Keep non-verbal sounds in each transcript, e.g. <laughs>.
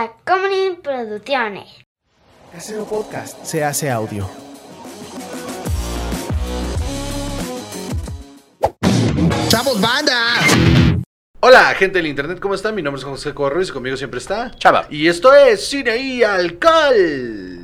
Tacomunin Producciones. Casero Podcast se hace audio. ¡Chavos, banda! Hola, gente del internet, ¿cómo están? Mi nombre es José Cobarruiz y conmigo siempre está Chava. Y esto es Cine y Alcohol.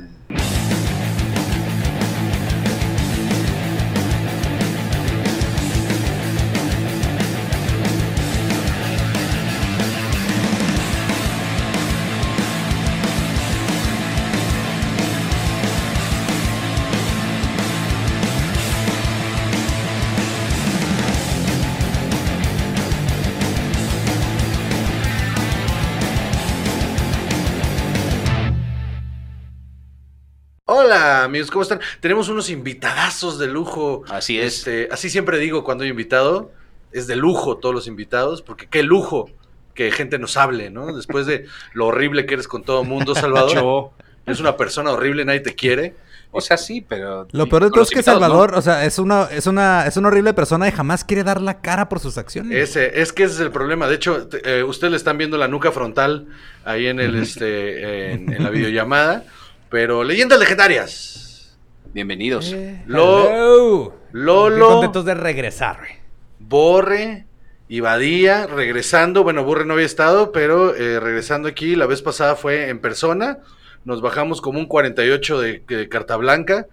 Amigos, ¿cómo están? Tenemos unos invitadazos de lujo. Así es. Este, así siempre digo cuando hay invitado, es de lujo todos los invitados, porque qué lujo que gente nos hable, ¿no? Después de lo horrible que eres con todo el mundo, <laughs> Salvador. Yo. Eres una persona horrible, nadie te quiere. O sea, sí, pero. Lo peor de todo es que. Salvador, o sea, es una, es una, es una horrible persona y jamás quiere dar la cara por sus acciones. Ese, es que ese es el problema. De hecho, te- eh, ustedes le están viendo la nuca frontal ahí en el este en, en la videollamada. Pero leyendas legendarias. Bienvenidos. Eh, Lo-. Lolo. Qué contentos de regresar, güey. Borre y Badía regresando. Bueno, Borre no había estado, pero eh, regresando aquí. La vez pasada fue en persona. Nos bajamos como un 48 de, de carta blanca.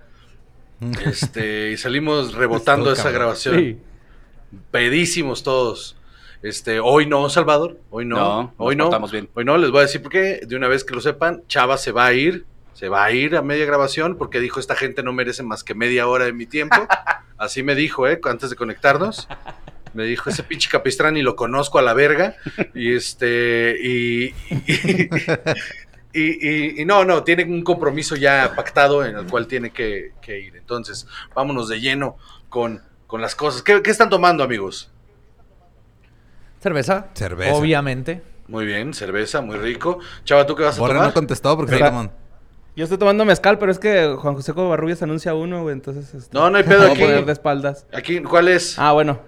Este, y salimos <laughs> rebotando esa cabrón. grabación. Pedísimos todos. Este, hoy no, Salvador. Hoy no. No, hoy no. bien. Hoy no, les voy a decir por qué. De una vez que lo sepan, Chava se va a ir. Se va a ir a media grabación porque dijo: Esta gente no merece más que media hora de mi tiempo. <laughs> Así me dijo, ¿eh? Antes de conectarnos. Me dijo: Ese pinche capistrán y lo conozco a la verga. Y este. Y. y- y- y- y no, no, tiene un compromiso ya pactado en el cual tiene que, que ir. Entonces, vámonos de lleno con, con las cosas. ¿Qué, qué están tomando, amigos? Cerveza. Cerveza. Obviamente. Muy bien, cerveza, muy rico. Chava, ¿tú qué vas a Borre tomar? no contestó porque está tomando. Yo estoy tomando mezcal, pero es que Juan José Covarrubias anuncia uno, güey, entonces... Este, No, no hay pedo me voy a aquí. poner de espaldas. Aquí, ¿cuál es? Ah, bueno.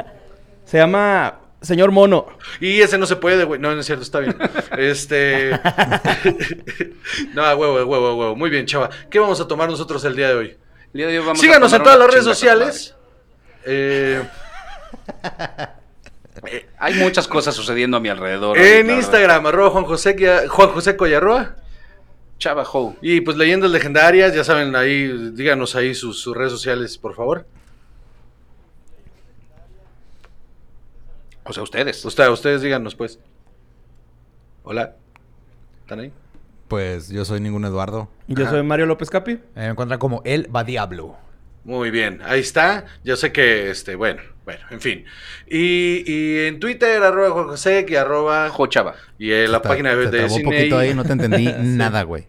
<laughs> Se llama Señor Mono. Y ese no se puede, güey. No, no es cierto, está bien. Este. <laughs> no, huevo, huevo, huevo. Muy bien, chava. ¿Qué vamos a tomar nosotros el día de hoy? El día de hoy vamos a Síganos en todas las redes sociales. Eh. Hay muchas cosas sucediendo a mi alrededor. en. Instagram, arroba Juan José, Juan José Coyarroa. Chava Ho. Y pues leyendas legendarias, ya saben, ahí, díganos ahí sus, sus redes sociales, por favor. O sea, ustedes. Usted, ustedes díganos, pues. Hola. ¿Están ahí? Pues yo soy ningún Eduardo. Yo Ajá. soy Mario López Capi. Eh, Me encuentran como el va Diablo. Muy bien, ahí está. Yo sé que, este, bueno, bueno, en fin. Y, y en Twitter, arroba Juan José, y arroba... Ho Chava. Y en la Te- página de, te de trabó un cine. poquito y- ahí, no te entendí <laughs> nada, güey.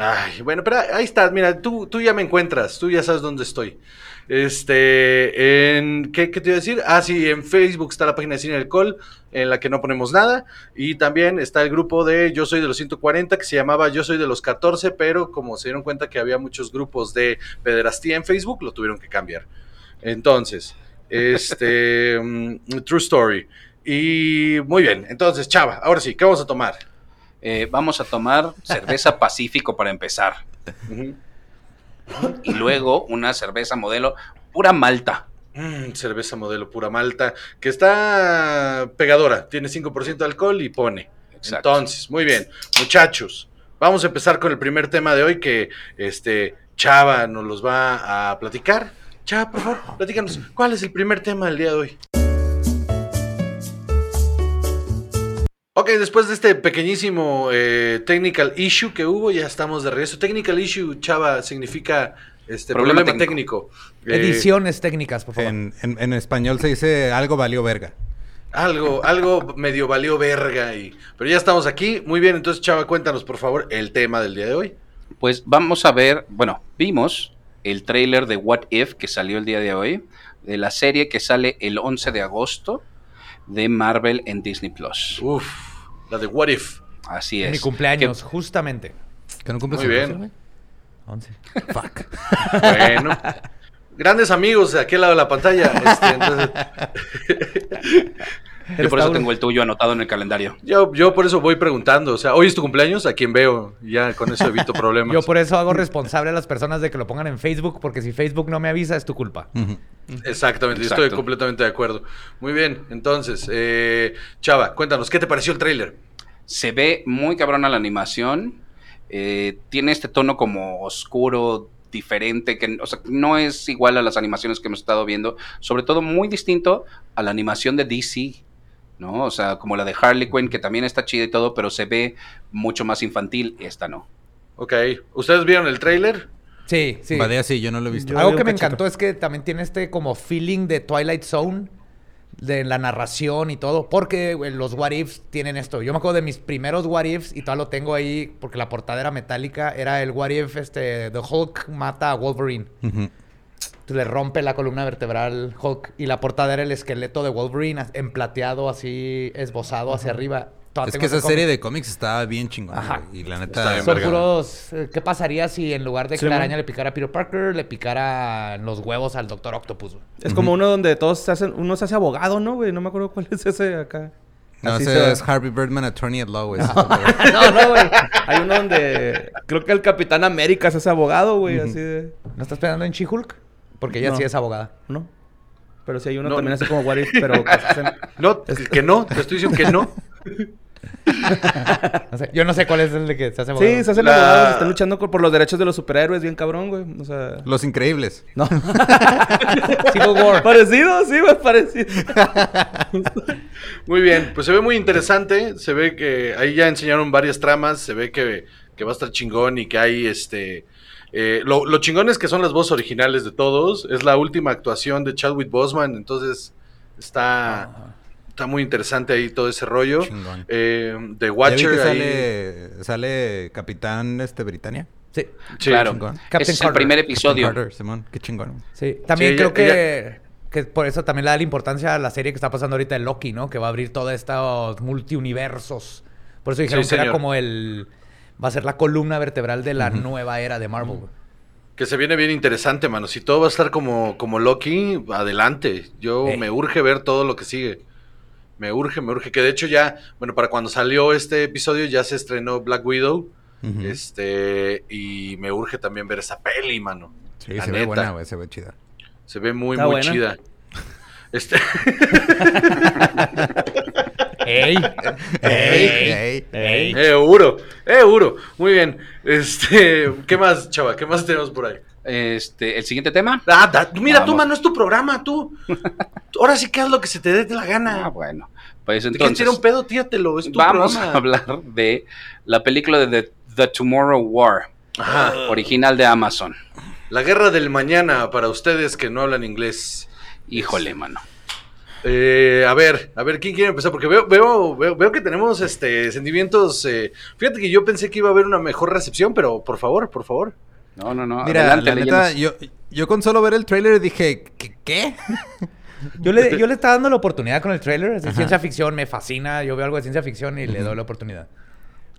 Ay, bueno, pero ahí estás, mira, tú, tú ya me encuentras, tú ya sabes dónde estoy. Este, en, ¿qué, qué te iba a decir? Ah, sí, en Facebook está la página de Cine Alcohol, en la que no ponemos nada, y también está el grupo de Yo Soy de los 140, que se llamaba Yo Soy de los 14, pero como se dieron cuenta que había muchos grupos de pederastía en Facebook, lo tuvieron que cambiar. Entonces, este, mm, True Story. Y muy bien, entonces, Chava, ahora sí, ¿qué vamos a tomar? Eh, vamos a tomar cerveza <laughs> Pacífico para empezar. Y luego una cerveza modelo pura malta. Mm, cerveza modelo pura malta, que está pegadora, tiene 5% de alcohol y pone. Exacto. Entonces, muy bien, muchachos, vamos a empezar con el primer tema de hoy que este Chava nos los va a platicar. Chava, por favor, platícanos, ¿cuál es el primer tema del día de hoy? Ok, después de este pequeñísimo eh, technical issue que hubo, ya estamos de regreso. Technical issue, Chava, significa este Problema problema, técnico. Eh, Ediciones técnicas, por favor. En, en- en español se dice algo valió verga. Algo, algo medio valió verga y. Pero ya estamos aquí. Muy bien, entonces, Chava, cuéntanos, por favor, el tema del día de hoy. Pues vamos a ver, bueno, vimos el tráiler de What If que salió el día de hoy, de la serie que sale el 11 de agosto de Marvel en Disney Plus. Uf, la de What If. Así es. mi cumpleaños, justamente. ¿Que no cumples Muy bien. fecha, güey? 11. Fuck. Bueno. Grandes amigos de aquel lado de la pantalla. este, entonces- <laughs> Yo por eso tengo el tuyo anotado en el calendario. Yo, yo por eso voy preguntando. O sea, hoy es tu cumpleaños, a quien veo. Ya con eso evito problemas. <laughs> Yo por eso hago responsable a las personas de que lo pongan en Facebook, porque si Facebook no me avisa, es tu culpa. Exactamente, yo Exacto. estoy completamente de acuerdo. Muy bien, entonces, eh, Chava, cuéntanos, ¿qué te pareció el tráiler? Se ve muy cabrona la animación. eh, tiene este tono como oscuro, diferente, que o sea, no es igual a las animaciones que hemos estado viendo. Sobre todo muy distinto a la animación de DC. ¿No? O sea, como la de Harley Quinn, que también está chida y todo, pero se ve mucho más infantil. Esta no. Ok, ¿ustedes vieron el tráiler? Sí, sí. Badea sí, yo no lo he visto. Yo- Algo vi que me encantó es que también tiene este como feeling de Twilight Zone, de la narración y todo, porque los what ifs tienen esto. Yo me acuerdo de mis primeros what ifs y todavía lo tengo ahí porque la portada era metálica, era el what if este The Hulk mata a Wolverine. Entonces le rompe la columna vertebral Hulk y la portada era el esqueleto de Wolverine en plateado así esbozado hacia arriba. Todavía Es que ese esa serie de cómics estaba bien chingona. Ajá. Y la Está neta. Son puros. eh, ¿Qué pasaría si en lugar de que Sí, la man. araña le picara a Peter Parker, le picara los huevos al Doctor Octopus? güey? Es como uno donde todos se hacen... Uno se hace abogado, ¿no, güey? No me acuerdo cuál es ese acá. No, Así ese es Harvey Birdman, Attorney at Law. güey. <laughs> no, no, güey. Hay uno donde... Creo que el Capitán América se hace abogado, güey. Así de... ¿No estás pensando en She-Hulk? Porque ella No. sí es abogada. ¿No? Pero sí hay uno No. también así como What If, pero... <laughs> hacen- No, que no, te estoy diciendo que no. <laughs> No sé, yo no sé cuál es el de que se hace abogado. Sí, se hacen La- abogados. Están luchando por los derechos de los superhéroes. Bien cabrón, güey. O sea... Los Increíbles. No. <laughs> Civil War. parecido, sí, güey, parecido. Muy bien, pues se ve muy interesante. Se ve que ahí ya enseñaron varias tramas. Se ve que, que va a estar chingón y que hay este. Eh, lo, lo chingón es que son las voces originales de todos. Es la última actuación de Chadwick Boseman. Entonces está, está muy interesante ahí todo ese rollo. Chingón. Eh, The ¿Ya vi Watcher. que ahí- sale, sale Capitán este, Britannia? Sí, Sí, claro. Ese es el primer episodio. Carter, Simón. Qué chingón. sí. También Sí, creo ella- que, que por eso también le da la importancia a la serie que está pasando ahorita de Loki, ¿no? Que va a abrir todos estos multiuniversos. Por eso dijeron Sí, que era como el... Va a ser la columna vertebral de la nueva era de Marvel. Que se viene bien interesante, mano. Si todo va a estar como, como Loki, adelante. Yo Eh. me urge ver todo lo que sigue. Me urge, me urge. Que de hecho ya, bueno, para cuando salió este episodio ya se estrenó Black Widow. Este, y me urge también ver esa peli, mano. Sí, La se ve buena, güey. Se ve chida. Se ve muy, Está muy buena. chida. <laughs> <laughs> <laughs> Este, ¡Ey! Ey, ey. ¡Ey! euro, euro. Muy bien. Este, ¿qué más, chava? ¿Qué más tenemos por ahí? Este, el siguiente tema. Ah, da- mira, tú, Vamos. mano, es tu programa, tú. Ahora sí que haz lo que se te dé la Ah, gana. bueno. Pues ¿Te quieres entonces. tirar un pedo? Tíratelo, es tu Vamos programa. a hablar de la película de The, The Tomorrow War, Ajá. original de Amazon. La guerra del mañana para ustedes que no hablan inglés. Híjole, mano. Eh, a ver, a ver, ¿quién quiere empezar? Porque veo, veo, veo, veo que tenemos este sentimientos. eh, fíjate que yo pensé que iba a haber una mejor recepción, pero por favor, por favor. No, no, no. Mira, Adelante, la neta, yo, yo con solo ver el trailer dije, ¿qué? qué? <laughs> Yo le, yo le estaba dando la oportunidad con el trailer. Es de ciencia ficción, me fascina. Yo veo algo de ciencia ficción y le doy la oportunidad.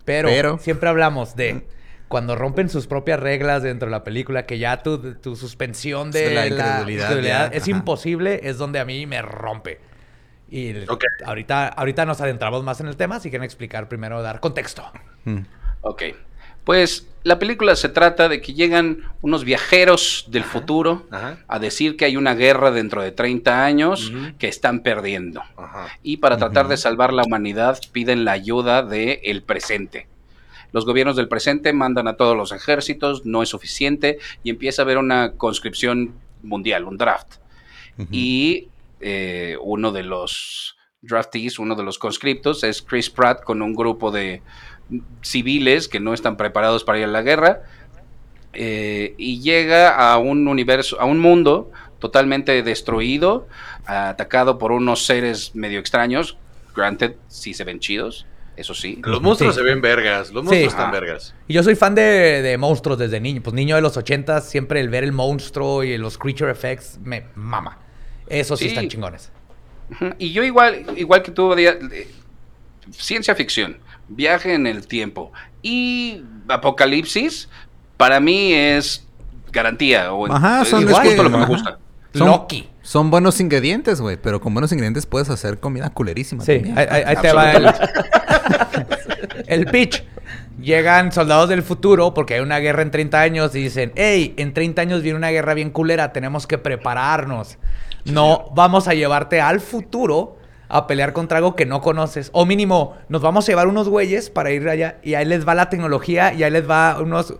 Pero, Pero- siempre hablamos de cuando rompen sus propias reglas dentro de la película, que ya tu, tu suspensión de, De la la, incredulidad, incredulidad ya, es ajá. imposible, es donde a mí me rompe. Y el- ahorita, ahorita nos adentramos más en el tema, si quieren explicar primero, dar contexto. Mm. Ok. Pues la película se trata de que llegan unos viajeros del futuro Ajá. a decir que hay una guerra dentro de 30 años que están perdiendo. Ajá. Y para tratar de salvar la humanidad piden la ayuda del presente. Los gobiernos del presente mandan a todos los ejércitos, no es suficiente y empieza a haber una conscripción mundial, un draft. Y eh, uno de los draftees, uno de los conscriptos es Chris Pratt con un grupo de civiles que no están preparados para ir a la guerra eh, y llega a un universo, a un mundo totalmente destruido, atacado por unos seres medio extraños. Granted, sí se ven chidos, eso sí. Los monstruos Sí. se ven vergas. Los monstruos Sí. están vergas. Y yo soy fan de, de monstruos desde niño. Pues niño de los ochentas, siempre el ver el monstruo y los creature effects me mama. Esos sí, Sí. están chingones. Y yo igual, igual que tú, eh, ciencia ficción, viaje en el tiempo y apocalipsis, para mí es garantía. O Ajá, es son- es justo que- lo que me gusta. Son- Loki. Son buenos ingredientes, güey. Pero con buenos ingredientes puedes hacer comida culerísima. Sí, también. ahí, ahí- ahí te va el, el pitch. Llegan soldados del futuro porque hay una guerra en 30 años y dicen, hey, en 30 años viene una guerra bien culera, tenemos que prepararnos. No vamos a llevarte al futuro a pelear contra algo que no conoces. O mínimo, nos vamos a llevar unos güeyes para ir allá y ahí les va la tecnología y ahí les va unos...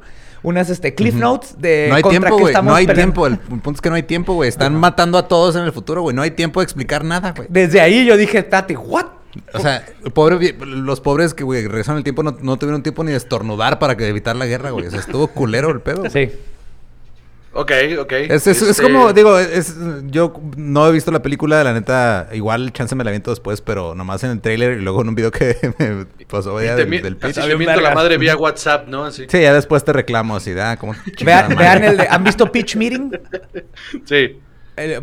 Unas este, cliff notes de No hay contra tiempo, güey. estamos No hay peleando. tiempo. El punto es que no hay tiempo, güey. Están matando a todos en el futuro, güey. No hay tiempo de explicar nada, güey. Desde ahí yo dije, Tati, ¿what? O sea, pobre, los pobres que, güey, regresaron el tiempo no, no tuvieron tiempo ni de estornudar para que evitar la guerra, güey. O sea, estuvo culero el pedo. Sí. Ok, ok. Es, es- es Este, como, digo, es, yo no he visto la película, la neta, igual chance me la viento después, pero nomás en el trailer y luego en un video que <laughs> me pasó del, del pitch. así le miento a la madre vía WhatsApp, ¿no? Así. Sí, ya después te reclamo así, <laughs> da, como... Vean, vean el de- ¿Han visto Pitch Meeting? <laughs> Sí.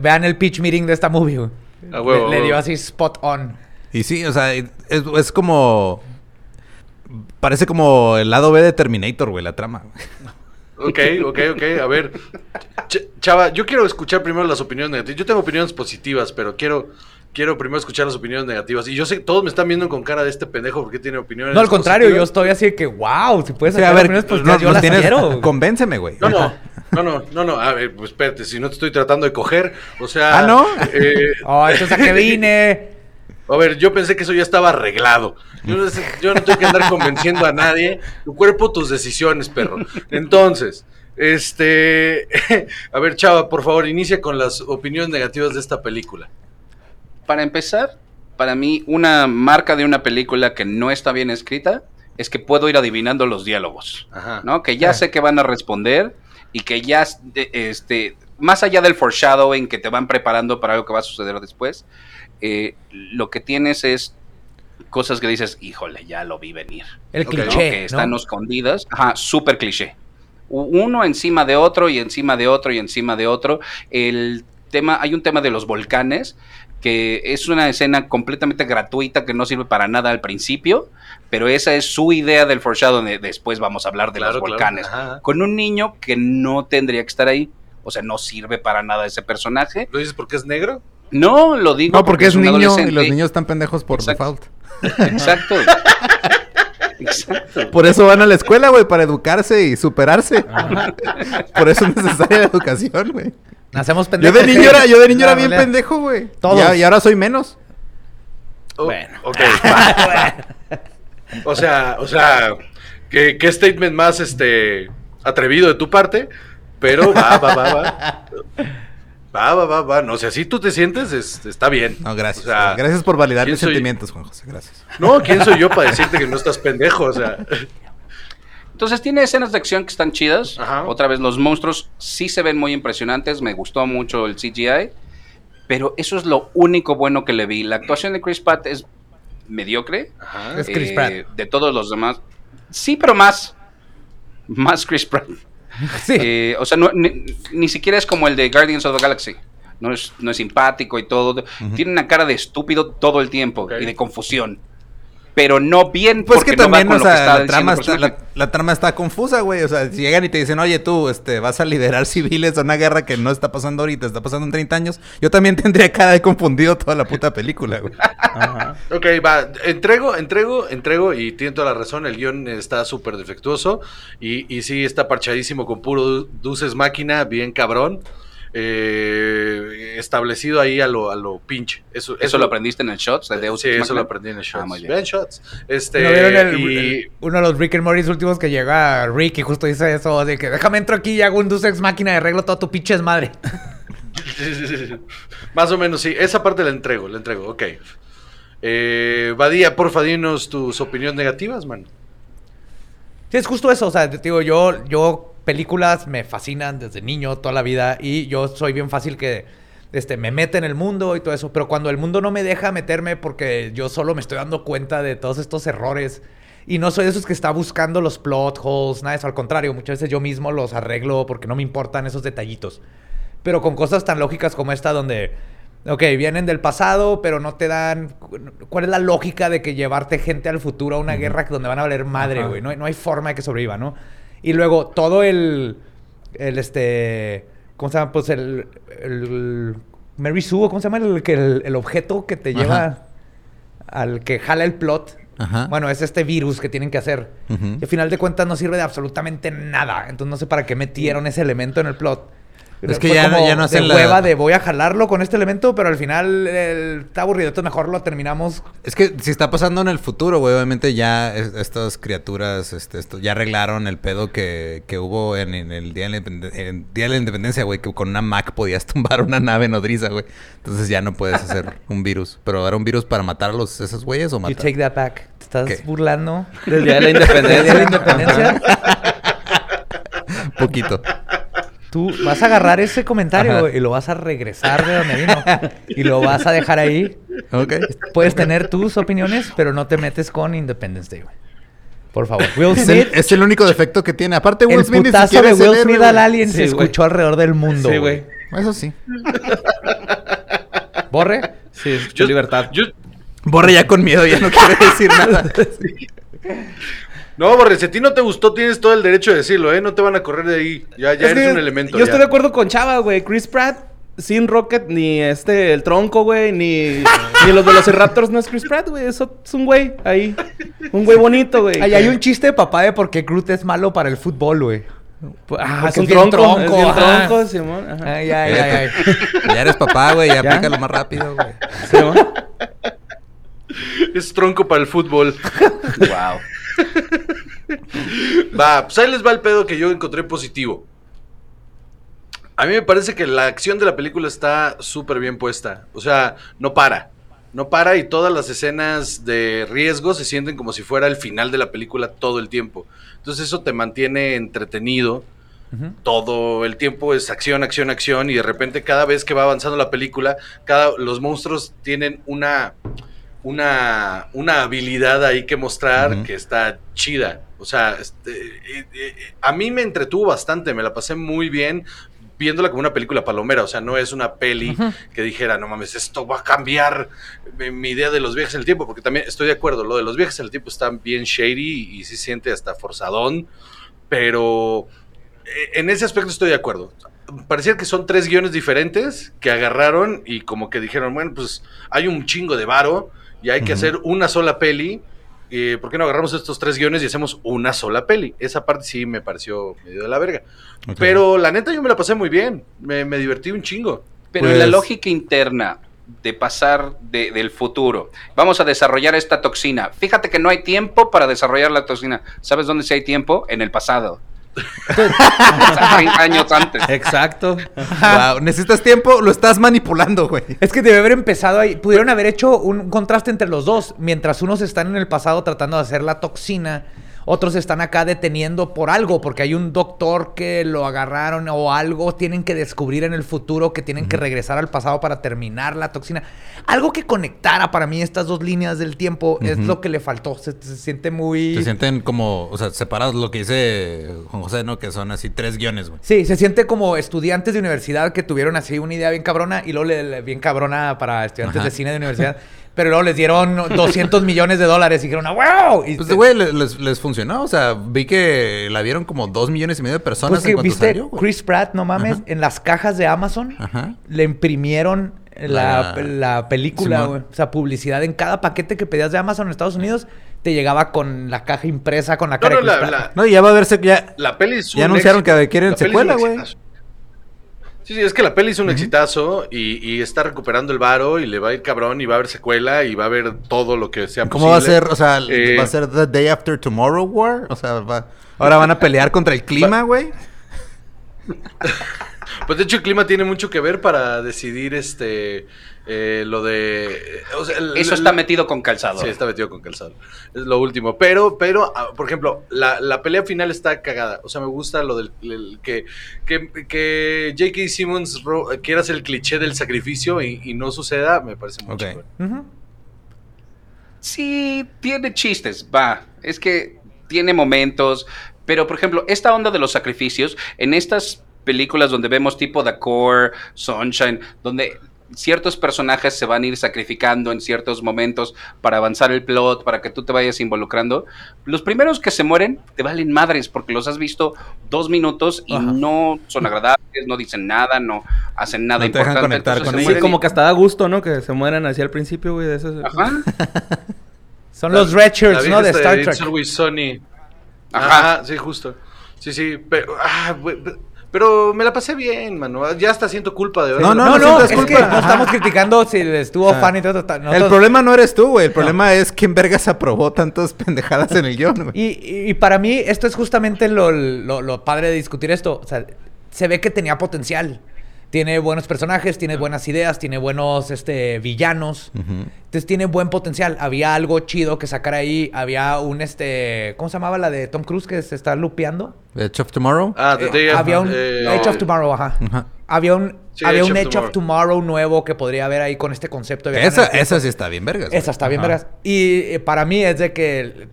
Vean el pitch meeting de esta movie, güey. A huevo, le, dio así spot on. Y sí, o sea, es, es como... Parece como el lado B de Terminator, güey, la trama. Ok, ok, ok. A ver. Ch- Chava, yo quiero escuchar primero las opiniones negativas. Yo tengo opiniones positivas, pero quiero, quiero primero escuchar las opiniones negativas. Y yo sé que todos me están viendo con cara de este pendejo porque tiene opiniones No, al contrario, yo estoy así de que, wow, si puedes Sí, a sacar ver, opiniones positivas, yo nos las tienes- quiero. Convénceme, güey. No, no, no, no, no, no. A ver, pues espérate, si no te estoy tratando de coger. O sea. Ah, ¿no? eh, <laughs> Oh, entonces a qué vine. A ver, yo pensé que eso ya estaba arreglado. Yo no, sé- yo no tengo que andar convenciendo a nadie. Tu cuerpo, tus decisiones, perro. Entonces, este. <laughs> A ver, Chava, por favor, inicia con las opiniones negativas de esta película. Para empezar, para mí, una marca de una película que no está bien escrita es que puedo ir adivinando los diálogos. Ajá. ¿no? Que ya sé que van a responder y que ya, este, más allá del foreshadowing que te van preparando para algo que va a suceder después, eh, lo que tienes es cosas que dices, híjole, ya lo vi venir. El Ok. ¿no? cliché, Que ¿no? están escondidas. Ajá, súper cliché. Uno encima de otro y encima de otro y encima de otro. El tema, hay un tema de los volcanes que es una escena completamente gratuita que no sirve para nada al principio, pero esa es su idea del foreshadowing. de después vamos a hablar de Claro, los volcanes. Con un niño que no tendría que estar ahí. O sea, no sirve para nada ese personaje. ¿Lo dices porque es negro? No, lo digo No, porque es un niño y los niños están pendejos por Exacto. default. Exacto. <laughs> Exacto. Por eso van a la escuela, güey, para educarse y superarse. <laughs> Por eso es necesaria la educación, güey. Nacemos Yo pendejos. de niño era, yo de niño No, era bien realidad. pendejo, güey. Todos. Ya- Y, ahora soy menos. Oh, Bueno. ok. <laughs> O sea, o sea, ¿qué, qué statement más este atrevido de tu parte, pero va, va, va, va. Va, va, va, va. No sé, si tú te sientes, es- está bien. No, gracias. O sea, gracias por validar ¿quién mis soy? sentimientos, Juan José. Gracias. No, ¿quién soy yo para decirte que no estás pendejo? O sea, Entonces tiene escenas de acción que están chidas. Ajá. Otra vez, los monstruos sí se ven muy impresionantes. Me gustó mucho el CGI. Pero eso es lo único bueno que le vi. La actuación de Chris Pratt es mediocre. ajá. Es Chris Eh, Pratt. De todos los demás. Sí, pero más. Más Chris Pratt. <laughs> Sí. Eh, o sea, no- ni, ni siquiera es como el de Guardians of the Galaxy. No es, no es simpático y todo. Tiene una cara de estúpido todo el tiempo y de confusión. Pero no bien Pues porque que no va también, con o lo que sea, está la trama, está, personaje. la, la trama está confusa, güey. O sea, si llegan y te dicen, oye, tú, este, vas a liderar <laughs> civiles a una guerra que no está pasando ahorita, está pasando en 30 años, yo también <laughs> tendría cara de confundido toda la puta película, güey. Ajá. Ok, va, entrego, entrego, entrego y tiene toda la razón, el guion está súper defectuoso y, y sí está parchadísimo con puro du- dulces máquina, bien cabrón, eh, establecido ahí a lo, a lo pinche. Eso, ¿Eso lo aprendiste en el Shots de Deus Sí, Ex eso lo aprendí en el Shots. Ah, muy bien. Vean Shots. Este, ¿No vieron el- y- el- uno de los Rick and Morty últimos que llega Rick y justo dice eso de que déjame entro aquí y hago un Deus Ex máquina y arreglo todo tu pinche madre. <laughs> Más o menos, sí. Esa parte la entrego, la entrego, ok. Eh, Badía, porfa, dinos tus opiniones negativas, man. Sí, es justo eso. O sea, te digo, yo, yo películas me fascinan desde niño, toda la vida, y yo soy bien fácil que este, me mete en el mundo y todo eso. Pero cuando el mundo no me deja meterme porque yo solo me estoy dando cuenta de todos estos errores. Y no soy de esos que está buscando los plot holes, nada de eso. Al contrario, muchas veces yo mismo los arreglo porque no me importan esos detallitos. Pero con cosas tan lógicas como esta donde... Ok, vienen del pasado, pero no te dan... ¿Cuál es la lógica de que llevarte gente al futuro a una guerra donde van a valer madre, güey? No, no hay forma de que sobreviva, ¿no? Y luego todo el... El este... ¿Cómo se llama? Pues el... el Mary Sue, ¿cómo se llama el, que el, el objeto que te lleva Ajá. al que jala el plot? Ajá. Bueno, es este virus que tienen que hacer. Y al final de cuentas no sirve de absolutamente nada. Entonces no sé para qué metieron ese elemento en el plot. Es que ya no- como ya no hacen de la- hueva de voy a jalarlo con este elemento, pero al final el- está aburrido. Entonces mejor lo terminamos. Es que si está pasando en el futuro, güey, obviamente ya es- estas criaturas este, esto, ya arreglaron el pedo que, que hubo en, en el Día de, la Independen- en Día de la Independencia, güey, que con una Mac podías <laughs> tumbar una nave nodriza, güey. Entonces ya no puedes hacer un virus. Pero era un virus para matar a los, esos güeyes o You matar. take that back. ¿Te estás ¿Qué? burlando? Del Día de la <laughs> ¿Del Independencia. Día de la Independencia? <laughs> Poquito. Tú vas a agarrar ese comentario Ajá. y lo vas a regresar de donde vino. y lo vas a dejar ahí. Ok. Puedes tener tus opiniones, pero no te metes con Independence Day, güey. Por favor. Will Es Smith. el, es el único defecto que tiene. Aparte, Will el Smith putazo siquiera de es el Will Smith al alien se Sí, escuchó alrededor del mundo. Sí, güey. Eso sí. <laughs> Borre. Sí, escuchó libertad. Yo, Borre ya con miedo, ya no quiere decir nada. <laughs> no, Borre, si a ti no te gustó, tienes todo el derecho de decirlo, ¿eh? No te van a correr de ahí. Ya, ya Es eres que un elemento. Yo ya. estoy de acuerdo con Chava, güey. Chris Pratt, sin Rocket, ni este, el tronco, güey, ni, <laughs> ni los Velociraptors no es Chris Pratt, güey. Eso es un güey ahí. Un güey bonito, güey. Ahí hay un chiste de papá de por qué Groot es malo para el fútbol, güey. Ah, porque es un tronco. tronco, es bien tronco, Simón. Ajá. Ay, ay, ay, ay. <laughs> Ya eres papá, güey, ya, ¿Ya? aplícalo más rápido, güey. Simón. Es tronco para el fútbol. <laughs> Wow. Va, pues ahí les va el pedo que yo encontré positivo. A mí me parece que la acción de la película está súper bien puesta. O sea, no para. No para y todas las escenas de riesgo se sienten como si fuera el final de la película todo el tiempo. Entonces eso te mantiene entretenido. Todo el tiempo es acción, acción, acción y de repente cada vez que va avanzando la película, cada, los monstruos tienen una, una, una habilidad ahí que mostrar que está chida. O sea, este, eh, eh, a mí me entretuvo bastante, me la pasé muy bien viéndola como una película palomera, o sea, no es una peli que dijera, no mames, esto va a cambiar mi, mi idea de los viajes en el tiempo, porque también estoy de acuerdo, lo de los viajes en el tiempo está bien shady y, sí se siente hasta forzadón, pero eh, en ese aspecto estoy de acuerdo. Parecía que son tres guiones diferentes que agarraron y como que dijeron, bueno, pues hay un chingo de varo y hay que hacer una sola peli. eh, ¿Por qué no agarramos estos tres guiones y hacemos una sola peli? Esa parte sí me pareció medio de la verga. Pero la neta yo me la pasé muy bien. Me, me divertí un chingo. Pero Pues- la lógica interna de pasar de- del futuro, vamos a desarrollar esta toxina. Fíjate que no hay tiempo para desarrollar la toxina. ¿Sabes dónde sí hay tiempo? En el pasado. O sea, 30 años antes. Exacto. Wow, necesitas tiempo, lo estás manipulando, güey. Es que debe haber empezado ahí. Pudieron haber hecho un contraste entre los dos. Mientras unos están en el pasado tratando de hacer la toxina, otros están acá deteniendo por algo, porque hay un doctor que lo agarraron o algo tienen que descubrir en el futuro que tienen que regresar al pasado para terminar la toxina. Algo que conectara para mí estas dos líneas del tiempo es lo que le faltó. Se, se siente muy... Se sienten como, o sea, separados lo que dice Juan José, ¿no? Que son así tres guiones, güey. Sí, se siente como estudiantes de universidad que tuvieron así una idea bien cabrona y luego le, le- bien cabrona para estudiantes Ajá. de cine de universidad. <laughs> Pero luego les dieron <laughs> 200 millones de dólares y dijeron, ¡ah, wow! Y Pues, güey, le- les, les funcionó. O sea, vi que la vieron como dos millones y medio de personas pues que en cuanto viste, salió. Chris Pratt, no mames, Ajá. en las cajas de Amazon Ajá. le imprimieron la, La- la película, güey. O sea, publicidad en cada paquete que pedías de Amazon en Estados Unidos, te llegaba con la caja impresa con la No, cara no, de Chris la, Pratt. No, y ya va a verse, ya... la peli es Ya un anunciaron éxito. que quieren secuela, güey. Sí, sí, es que la peli es un exitazo y, y está recuperando el varo y le va a ir cabrón y va a haber secuela y va a haber todo lo que sea ¿Cómo va a ser? O sea, Eh, ¿va a ser The Day After Tomorrow War? O sea, va... ahora van a pelear contra el clima, güey. <laughs> Pues de hecho el clima tiene mucho que ver para decidir este eh, lo de... o sea, el- Eso el- está metido con calzado. Sí, está metido con calzado. Es lo último. Pero, pero, ah, por ejemplo, la, la pelea final está cagada. O sea, me gusta lo del el- que, que, que J.K. Simmons ro- quiera hacer el cliché del sacrificio y, y no suceda, me parece muy Ok. chingón. Ujú. Sí, tiene chistes, va. Es que tiene momentos. Pero, por ejemplo, esta onda de los sacrificios, en estas películas donde vemos tipo The Core, Sunshine, donde ciertos personajes se van a ir sacrificando en ciertos momentos para avanzar el plot, para que tú te vayas involucrando. Los primeros que se mueren te valen madres porque los has visto dos minutos y no son agradables, no dicen nada, no hacen nada No te dejan importante. conectar con se ellos. Sí, como y- que hasta da gusto, ¿no? Que se mueran así al principio, güey, de esos. Ajá, <laughs> Son los red La shirts, vieja ¿no? De Star Trek. Always Sunny. Ajá. Ajá, sí, justo. Sí, sí, pero, ah, güey, pero me la pasé bien, mano. Ya hasta siento culpa de No, haberla- no, No, no, sientas es culpa. que no estamos criticando si estuvo Ah. fan y todo. todo, El problema no eres tú, güey. El problema es quién vergas aprobó tantas pendejadas en el guion, güey. Y, y- y para mí, esto es justamente lo, lo- lo padre de discutir esto. O sea, se ve que tenía potencial. Tiene buenos personajes, tiene buenas ideas, tiene buenos este, villanos. Entonces tiene buen potencial. Había algo chido que sacar ahí. Había un este. ¿Cómo se llamaba la de Tom Cruise que se está lupeando? Edge of Tomorrow. Ah, The Eh, Day of- había un eh, Edge of Tomorrow, ajá. Había un, Sí, había Edge un of Edge of Tomorrow nuevo que podría haber ahí con este concepto de Esa, esa sí está bien vergas. güey. Esa está bien, vergas. Y eh, para mí es de que.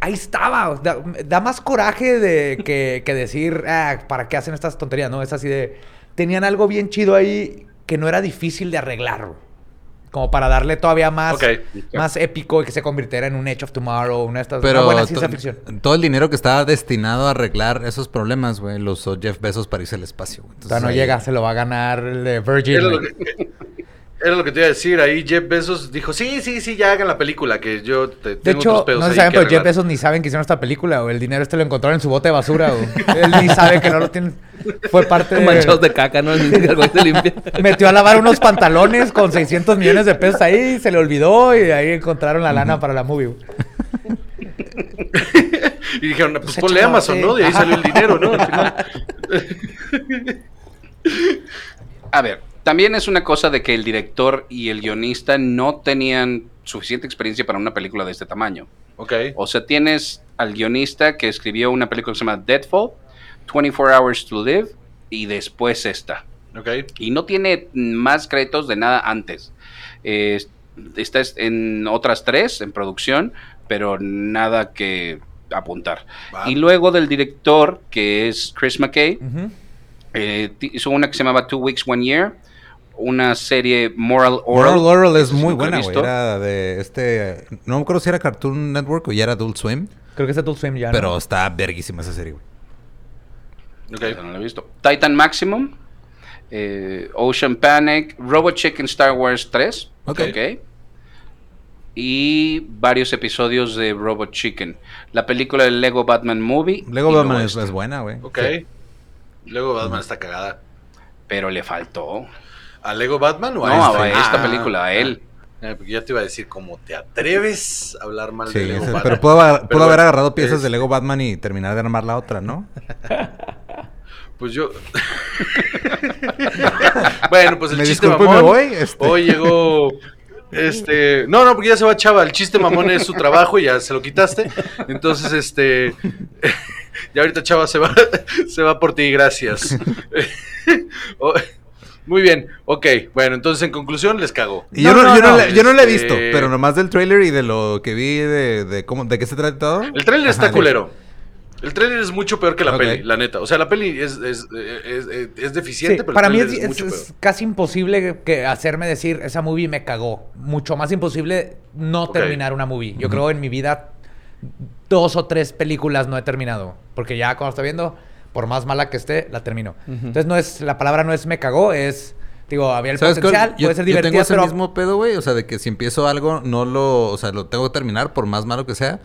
Ahí estaba. Da, da más coraje de que, que decir, ah, ¿para qué hacen estas tonterías? No, es así de. Tenían algo bien chido ahí que no era difícil de arreglar. güey. Como para darle todavía más, más épico y que se convirtiera en un Edge of Tomorrow, una de estas. Pero una buena ciencia ficción. todo el dinero que estaba destinado a arreglar esos problemas, güey, lo usó Jeff Bezos para irse al espacio. güey. O sea, Entonces, no ahí- llega, se lo va a ganar el de Virgin. Era lo, que, te iba a decir. Ahí Jeff Bezos dijo, sí, sí, sí, ya hagan la película, que yo te, De tengo hecho, otros pedos no se saben, pero Jeff arreglar". Bezos ni saben que hicieron esta película, o El dinero este lo encontraron en su bote de basura. Él ni sabe que no lo tienen. Fue parte de... Manchados de caca, ¿no? <laughs> Limpia. Metió a lavar unos pantalones con 600 millones de pesos ahí, se le olvidó y ahí encontraron la lana para la movie. <laughs> Y dijeron, pues Pues ponle Amazon. ¿no? De ahí salió el dinero, ¿no? <laughs> Al final. A ver, también es una cosa de que el director y el guionista no tenían suficiente experiencia para una película de este tamaño. ok. O sea, tienes al guionista que escribió una película que se llama Deadfall, 24 Hours to Live y después esta. Ok. Y no tiene más créditos de nada antes. Eh, está es- en otras tres en producción, pero nada que apuntar. Y luego del director, que es Chris McKay, eh, hizo una que se llamaba Two Weeks, One Year, una serie Moral Oral. Oral Oral es muy buena, güey. Era de este... No me acuerdo si era Cartoon Network o ya era Adult Swim. Creo que es Adult Swim ya, ¿no? Pero está verguísima esa serie, güey. Ok. No la he visto. Titan Maximum, eh, Ocean Panic, Robot Chicken Star Wars 3. Ok. ok. Y varios episodios de Robot Chicken. La película de Lego Batman Movie. Lego Batman luego es, buena, güey. Ok. Sí. Luego Batman está cagada. Pero le faltó. ¿A Lego Batman o a No, este? a esta Ah, película, a él. ah, porque ya te iba a decir, ¿cómo te atreves a hablar mal Sí, de Lego ese- Batman? pero pudo, haber- Pero pudo haber bueno, agarrado piezas es- de Lego Batman y terminar de armar la otra, ¿no? <laughs> Pues yo. <laughs> bueno, pues el Me chiste disculpo mamón. me voy, este. Hoy llegó. Este. No, no, porque ya se va Chava. El chiste mamón es su trabajo y ya se lo quitaste. Entonces, este. <laughs> ya ahorita Chava se va, se va por ti, gracias. Muy bien, ok. Bueno, entonces en conclusión les cago. Y yo, No, no, no, yo, no, no, la- yo no la he este- visto, pero nomás del trailer y de lo que vi de, de cómo, de qué se trata todo. El tráiler está culero. El tráiler es mucho peor que la peli, la neta. O sea, la peli es, es, es- es- es deficiente, Sí, pero para el mí tráiler es, es, es- mucho es peor. casi imposible que hacerme decir esa movie me cagó. Mucho más imposible no terminar una movie. Yo creo en mi vida dos o tres películas no he terminado. Porque ya cuando estoy viendo, por más mala que esté, la termino. Entonces no es, la palabra no es me cagó, es digo, había el ¿Sabes cuál? potencial, Yo, puede ser yo tengo divertida, ese pero mismo pedo, güey. O sea, de que si empiezo algo, no lo... O sea, lo tengo que terminar por más malo que sea.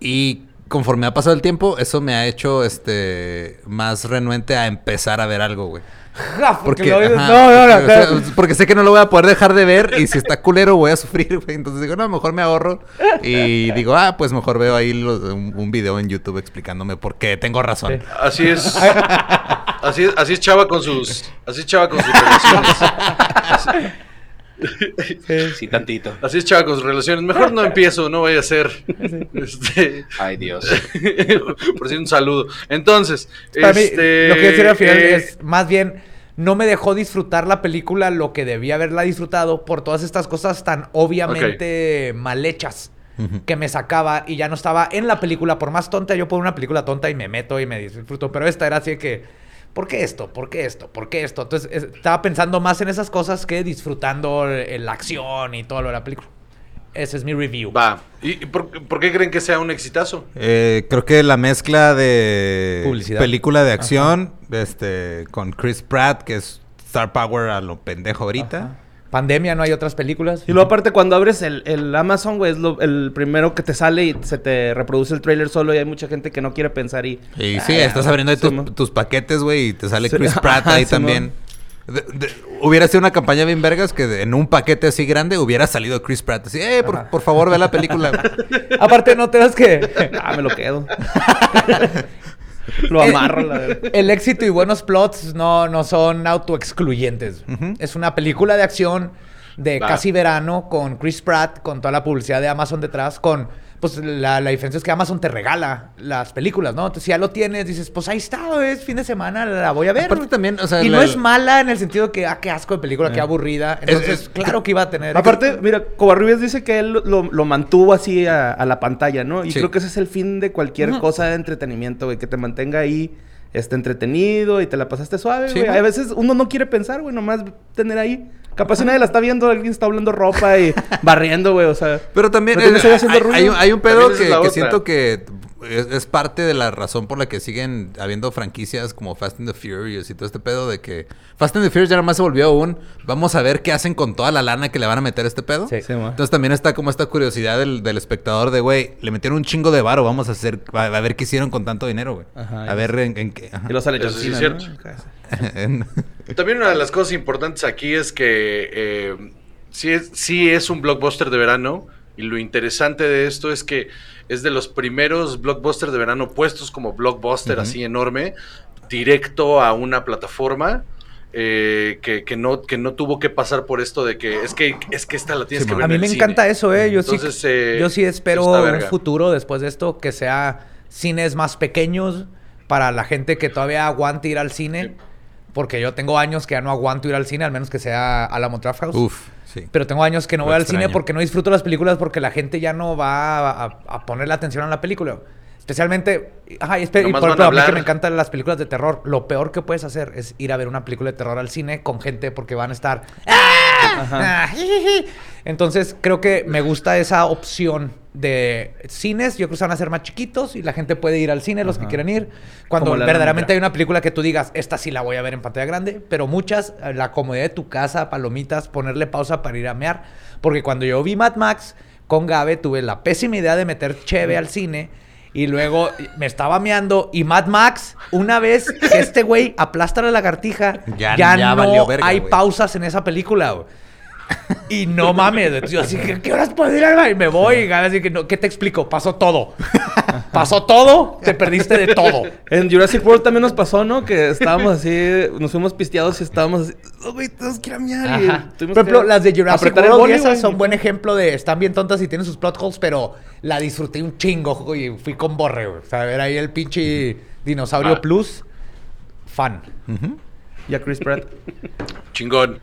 Y conforme ha pasado el tiempo, eso me ha hecho, este... Más renuente a empezar a ver algo, güey. Ja, porque Porque, lo dices, ajá, no, no, no, porque, o sea, porque sé que no lo voy a poder dejar de ver y si está culero voy a sufrir, güey. Entonces digo, no, mejor me ahorro y digo, ah, pues mejor veo ahí los- un, un video en YouTube explicándome por qué tengo razón. Sí. Así es. así es, así es Chava con sus, así es Chava con sus <laughs> relaciones. Sí, tantito. Así es sus relaciones. Mejor no empiezo, no voy a hacer. Este, Ay, Dios. <laughs> por decir un saludo. Entonces, Para mí, este, lo que decir al final eh, es más bien no me dejó disfrutar la película lo que debía haberla disfrutado por todas estas cosas tan obviamente mal hechas que me sacaba y ya no estaba en la película. Por más tonta, yo pongo una película tonta y me meto y me disfruto. Pero esta era así de que ¿por qué esto? ¿Por qué esto? ¿Por qué esto? Entonces es- estaba pensando más en esas cosas que disfrutando la acción y todo lo de la película. Ese es mi review. Va. ¿Y por, por qué creen que sea un exitazo? Eh, creo que la mezcla de Publicidad. película de acción, este, con Chris Pratt, que es Star Power a lo pendejo ahorita. Ajá. Pandemia, no hay otras películas. Y luego aparte cuando abres el, el Amazon, güey, es lo- el primero que te sale y se te reproduce el trailer solo y hay mucha gente que no quiere pensar y... Y sí, estás abriendo ahí tus, paquetes, güey, y te sale Sí. Chris Pratt ahí <laughs> también. De- de- hubiera sido una campaña bien vergas que de- en un paquete así grande hubiera salido Chris Pratt. Así, eh, por, por favor, ve la película. <laughs> Aparte, no te das que <laughs> Ah, me lo quedo. <laughs> lo amarro, la verdad. el éxito y buenos plots no, no son autoexcluyentes. Ujú. Es una película de acción de Va. casi verano con Chris Pratt, con toda la publicidad de Amazon detrás, con... Pues la, la diferencia es que Amazon te regala las películas, ¿no? Entonces, si ya lo tienes, dices, pues ahí está, es fin de semana, la voy a ver. Aparte también, o sea, y la- no es mala en el sentido que, ah, qué asco de película, qué aburrida. Entonces, es- claro que iba a tener... Aparte, mira, Covarrubias dice que él lo, lo- mantuvo así a, a la pantalla, ¿no? Y Sí. creo que ese es el fin de cualquier cosa de entretenimiento, güey, que te mantenga ahí este, entretenido y te la pasaste suave, Sí, güey. güey. A veces uno no quiere pensar, güey, nomás tener ahí. Capaz si nadie la está viendo, alguien está hablando ropa y <laughs> barriendo, güey, o sea... Pero también No hay, un- hay un pedo que, siento que es, es parte de la razón por la que siguen habiendo franquicias como Fast and the Furious y todo este pedo de que Fast and the Furious ya nada más se volvió un vamos a ver qué hacen con toda la lana que le van a meter a este pedo. Sí. Sí. Entonces también está como esta curiosidad del, del espectador de, güey, le metieron un chingo de varo, vamos a hacer, a, a ver qué hicieron con tanto dinero, güey. Ajá, A ver en, en qué... ajá. Y lo sale Eso John sí cierto. ¿no? <laughs> En- También una de las cosas importantes aquí es que eh, sí, es, sí es un blockbuster de verano. Y lo interesante de esto es que es de los primeros blockbusters de verano puestos como blockbuster así enorme, directo a una plataforma. eh, que, que no, que no tuvo que pasar por esto de que es que es que esta la tienes Sí, que ver A mí en me el encanta cine. eso, ¿eh? Yo Entonces, sí, eh, yo sí espero un futuro después de esto que sea cines más pequeños para la gente que todavía aguante ir al cine. Porque yo tengo años que ya no aguanto ir al cine, al menos que sea a la Draft House. Uf, sí. Pero tengo años que no Lo voy al cine porque no disfruto las películas porque la gente ya no va a, a- a ponerle atención a la película. Especialmente, ajá, y, Nomás por ejemplo, a mí que me encantan las películas de terror, lo peor que puedes hacer es ir a ver una película de terror al cine con gente porque van a estar... ¡Ah! ¡Ah! jijiji! Entonces, creo que me gusta esa opción de cines. Yo creo que se van a hacer más chiquitos y la gente puede ir al cine, los que quieran ir. Cuando verdaderamente hay una película que tú digas, esta sí la voy a ver en pantalla grande, pero muchas, eh, la comodidad de tu casa, palomitas, ponerle pausa para ir a mear. Porque cuando yo vi Mad Max con Gabe, tuve la pésima idea de meter cheve al cine. Y luego me estaba meando. Y Mad Max, una vez que este güey aplasta la lagartija, Ya- ya, ya no valió verga, hay pausas en esa película, güey. Y no mames, yo así que, ¿qué horas puedo ir a Y me voy, y así que, no, ¿qué te explico? Pasó todo. Pasó todo, te perdiste de todo. En Jurassic World también nos pasó, ¿no? Que estábamos así, nos fuimos pisteados y estábamos así, oh, güey, tenemos que ir a miar. y. Por tuvimos ejemplo, que las de Jurassic World y boli, esas son buen ejemplo de están bien tontas y tienen sus plot holes, pero la disfruté un chingo y fui con Borre, güey. O sea, ver ahí el pinche Dinosaurio Ah. Plus, fan. Y a Chris Pratt. Chingón.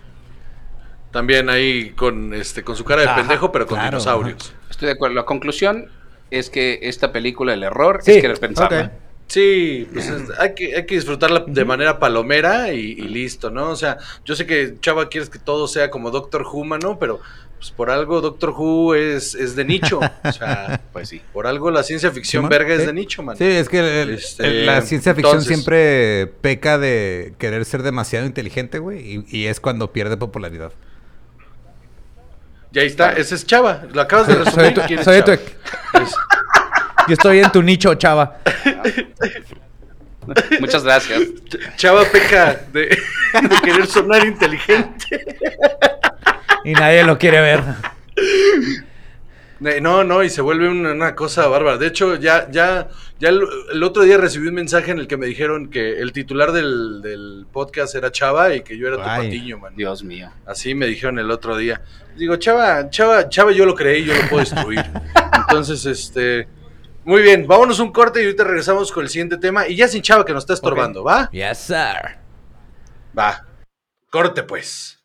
También ahí con este con su cara de Ajá, pendejo, pero con claro, dinosaurios. Estoy de acuerdo. La conclusión es que esta película, el error, Sí, es querer pensarla. ok. Sí, pues es- hay, que, hay que disfrutarla de manera palomera y, y listo, ¿no? O sea, yo sé que Chava quieres que todo sea como Doctor Who, mano, pero pues por algo Doctor Who es, es de nicho. O sea, <laughs> Pues sí. por algo la ciencia ficción verga es de nicho, man. Sí, es que el- Este, el- la ciencia ficción entonces- siempre peca de querer ser demasiado inteligente, güey, y, y es cuando pierde popularidad. Y ahí está, ese es Chava. Lo acabas de <laughs> Soy resumir. tu- ¿Quién es soy Chava? tu- Es- Yo estoy en tu nicho, chava. Muchas gracias. Ch- Chava peca de, de querer sonar inteligente. Y nadie lo quiere ver. Eh, No, no, y se vuelve una, una cosa bárbara. De hecho, ya, ya, ya el, el otro día recibí un mensaje en el que me dijeron que el titular del, del podcast era Chava y que yo era tu Ay. patiño, man. Dios mío. Así me dijeron el otro día. Digo, Chava, Chava, Chava, yo lo creí, yo lo puedo destruir. <laughs> Entonces, este. Muy bien, vámonos un corte y ahorita regresamos con el siguiente tema. Y ya sin Chava que nos está estorbando, ¿va? Yes, sir. Va. Corte, pues.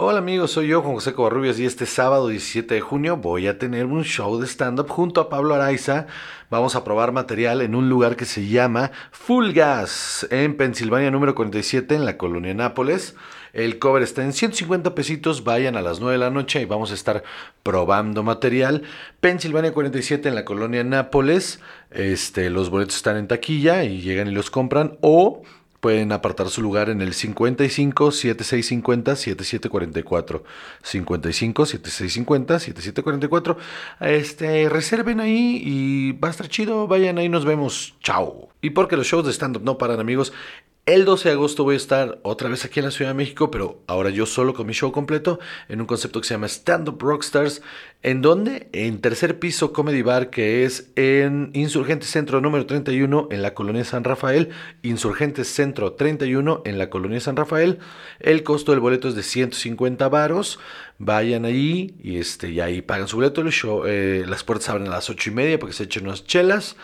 Hola amigos, soy yo, Juan José Covarrubias, y este sábado 17 de junio voy a tener un show de stand-up junto a Pablo Araiza. Vamos a probar material en un lugar que se llama Full Gas, en Pensilvania número 47, en la colonia Nápoles. El cover está en 150 pesitos, vayan a las 9 de la noche y vamos a estar probando material. Pensilvania 47 en la colonia Nápoles. Este, los boletos están en taquilla y llegan y los compran o Pueden apartar su lugar en el 55 7650 7744. 55 7650 7744. Este, reserven ahí y va a estar chido. Vayan ahí, nos vemos. Chao. Y porque los shows de stand-up no paran, amigos. El 12 de agosto voy a estar otra vez aquí en la Ciudad de México, pero ahora yo solo con mi show completo en un concepto que se llama Stand Up Rockstars. ¿En donde En tercer piso Comedy Bar, que es en Insurgentes Centro número 31 en la colonia San Rafael. Insurgentes Centro 31 en la colonia San Rafael. El costo del boleto es de 150 varos. Vayan ahí y, este, y ahí pagan su boleto. El show, eh, las puertas abren a las 8 y media para que se echen unas chelas.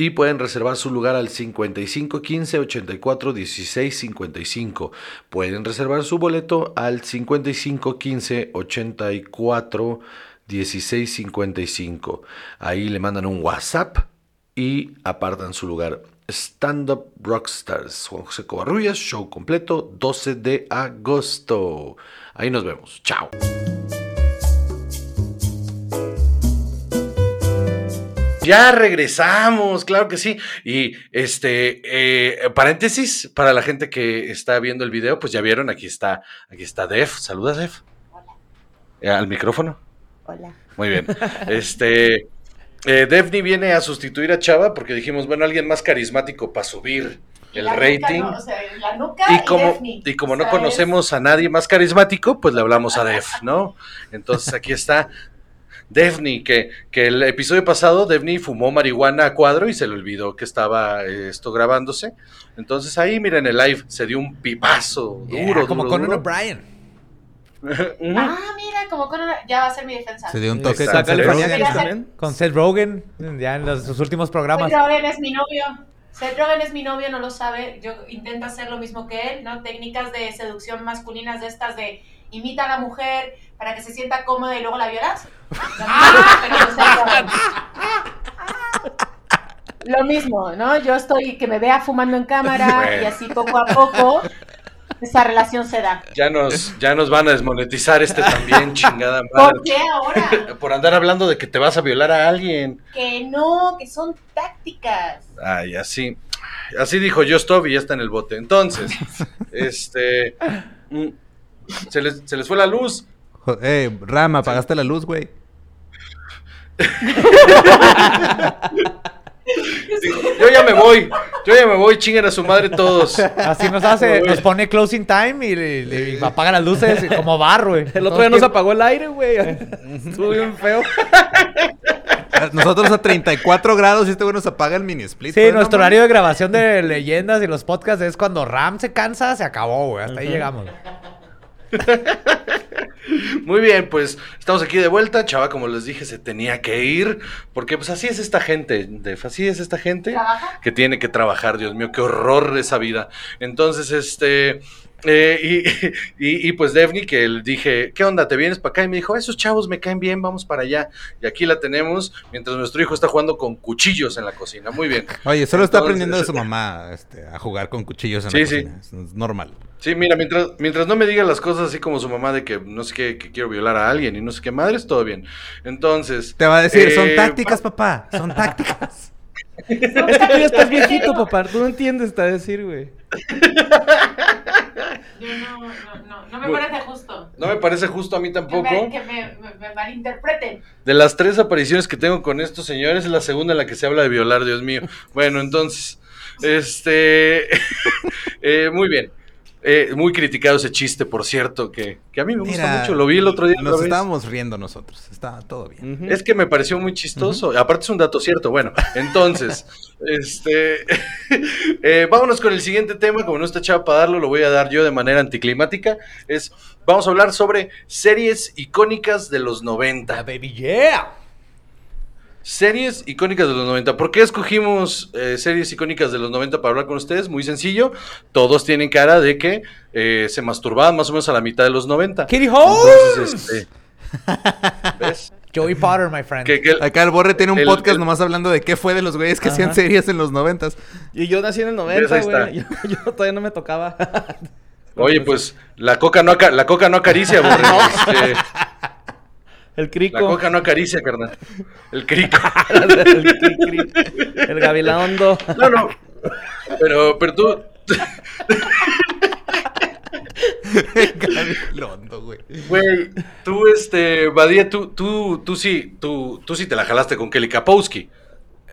Y pueden reservar su lugar al 55 15 84 16 55. Pueden reservar su boleto al 55 15 84 16 55. Ahí le mandan un WhatsApp y apartan su lugar. Stand Up Rockstars, Juan José Covarrubias, show completo, 12 de agosto. Ahí nos vemos. Chao. Ya regresamos, claro que sí. Y este, eh, paréntesis, para la gente que está viendo el video, pues ya vieron, aquí está, aquí está Def. Saluda, Def. Eh, al micrófono. Hola. Muy bien. Este, eh, Defni viene a sustituir a Chava porque dijimos, bueno, alguien más carismático para subir el La nuca, rating. ¿no? O sea, la nuca Y como, y como O no conocemos a nadie más carismático, pues le hablamos a Def, ¿no? Entonces aquí está Defni, que, que el episodio pasado Defni fumó marihuana a cuadro y se le olvidó que estaba eh, esto grabándose. Entonces ahí, miren el live, se dio un pipazo Yeah, duro, como duro, Conan duro. O'Brien. <laughs> Ah, mira, como con una- ya va a ser mi defensa. Se dio un toque Exacto. con Rogen. Con Seth Rogen, ya en los- sus últimos programas. Seth Rogen es mi novio. Seth Rogen es mi novio, no lo sabe. Yo intento hacer lo mismo que él, ¿no? Técnicas de seducción masculinas de estas de imita a la mujer para que se sienta cómoda y luego la violas. <laughs> Lo mismo, ¿no? Yo estoy que me vea fumando en cámara Bueno. y así poco a poco esa relación se da. Ya nos, ya nos van a desmonetizar este también, <laughs> chingada ¿Por madre. qué ahora? <laughs> Por andar hablando de que te vas a violar a alguien. Que no, que son tácticas. Ay, así. Así dijo Justov y ya está en el bote. Entonces, este. mm, Se les, se les fue la luz. Eh, Ram, apagaste la luz, güey. Dijo, yo ya me voy. Yo ya me voy. Chinguen a su madre todos. Así nos hace, nos pone closing time y, le- le- y apaga las luces <laughs> como bar, güey. El otro día nos apagó el aire, güey. Estuvo bien feo. <laughs> Nosotros a 34 grados y este güey nos apaga el mini split. Sí, güey, no nuestro horario de grabación de leyendas y los podcasts es cuando Ram se cansa, se acabó, güey. Hasta ahí llegamos. Muy bien, pues estamos aquí de vuelta. Chava, como les dije, se tenía que ir. Porque pues así es esta gente. Def, así es esta gente. ¿Trabaja? que tiene que trabajar, Dios mío, qué horror esa vida. Entonces, este, eh, y, <laughs> y, y, pues Devni, que le dije, ¿qué onda? ¿Te vienes para acá? Y me dijo, esos chavos me caen bien, vamos para allá. Y aquí la tenemos, mientras nuestro hijo está jugando con cuchillos en la cocina. Muy bien. Oye, solo está aprendiendo de su mamá este, a jugar con cuchillos en Sí, la sí. cocina. Es- Es normal. Sí, mira, mientras, mientras no me diga las cosas así como su mamá de que no sé qué, que quiero violar a alguien y no sé qué madres, todo bien. Entonces... Te va a decir, son eh, tácticas, papá. Son tácticas. <laughs> Es que tú ya estás viejito, papá. Tú no entiendes, te va a decir, güey. Yo no, no, no, no me Bueno. parece justo. No me parece justo a mí Que tampoco. me, que me, me- me malinterpreten. De las tres apariciones que tengo con estos señores, es la segunda en la que se habla de violar, Dios mío. Bueno, entonces, este, <laughs> eh, muy bien. Eh, muy criticado ese chiste, por cierto, que, que a mí me gusta Mira, mucho. Lo vi el otro día. Nos estábamos riendo nosotros. Está todo bien. Es que me pareció muy chistoso. Aparte es un dato cierto. Bueno, entonces, <laughs> este, <laughs> eh, vámonos con el siguiente tema. Como no está echado para darlo, lo voy a dar yo de manera anticlimática. Es, vamos a hablar sobre series icónicas de los 90. baby, yeah. Series icónicas de los 90. ¿Por qué escogimos eh, series icónicas de los 90 para hablar con ustedes? Muy sencillo. Todos tienen cara de que eh, se masturbaban más o menos a la mitad de los 90. Kitty Holmes. Entonces, este, <laughs> ¿ves? Joey Potter, my friend. Que- que el- Acá el Borre tiene un El- podcast el- nomás hablando de qué fue de los güeyes que hacían series en los noventas. Y yo nací en el Ves, 90, ahí güey. <laughs> Yo, yo todavía no me tocaba. Oye, pues la coca no, la coca no acaricia, Borre. <laughs> Este, El la crico. coca no acaricia, carnal. El crico. <laughs> el, cri- cri- el gabilondo. No, no. Pero, pero tú, Londo, güey. güey, tú, este, Badía, tú, tú, tú sí, tú, tú sí te la jalaste con Kelly Kapowski.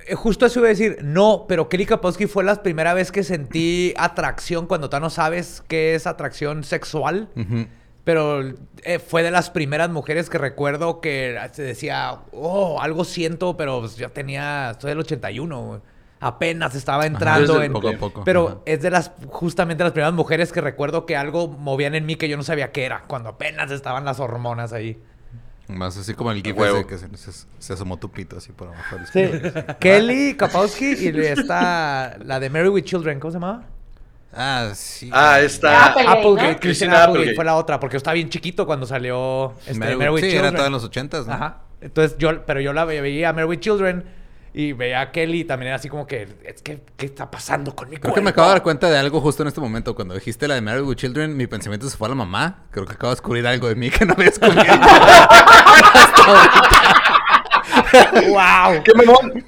Eh, Justo eso iba a decir, no, pero Kelly Kapowski fue la primera vez que sentí atracción cuando tú no sabes qué es atracción sexual. Ujú. Pero eh, fue de las primeras mujeres que recuerdo que se decía, oh, algo siento, pero pues, yo tenía, soy del 81, güey. apenas estaba entrando desde en... poco a poco, Pero ajá. es de las, justamente las primeras mujeres que recuerdo que algo movían en mí que yo no sabía qué era, cuando apenas estaban las hormonas ahí. Más así como el gif que se, se- se asomó tu pito así por abajo. Sí. Kelly Kapowski y está la de Mary with Children, ¿cómo se llamaba? Ah, sí. Ah, está. Applegate, Applegate, ¿no? Christina Applegate Applegate. fue la otra, porque estaba bien chiquito cuando salió este, Mary- sí, era Children. toda en los ochentas, ¿no? Ajá. Entonces yo, pero yo la ve- veía a Mary with Children y veía a Kelly y también era así como que, es que, ¿qué está pasando con mi Creo que me acabo de dar cuenta de algo justo en este momento. Cuando dijiste la de Married with Children, mi pensamiento se fue a la mamá. Creo que acabo de descubrir algo de mí que no había descubierto. <laughs> <laughs> ¡Wow! ¡Qué mamón!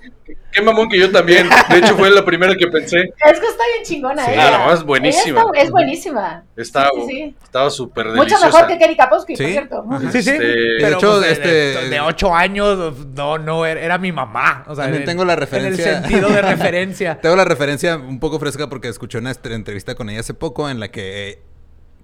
¡Qué mamón que yo también! De hecho, fue la primera que pensé. Es que está bien chingona, Sí, ella. no, es buenísima. Ella está- es buenísima. Estaba, Sí, sí, sí. estaba súper Mucho deliciosa. mejor que Kelly Kapowski, por cierto. Sí, sí. Este, De hecho, pues, de, este- de- de ocho años, no, no, era, era mi mamá. O sea, También en- tengo la En referencia. el sentido de referencia. <laughs> Tengo la referencia un poco fresca porque escuché una entrevista con ella hace poco en la que eh,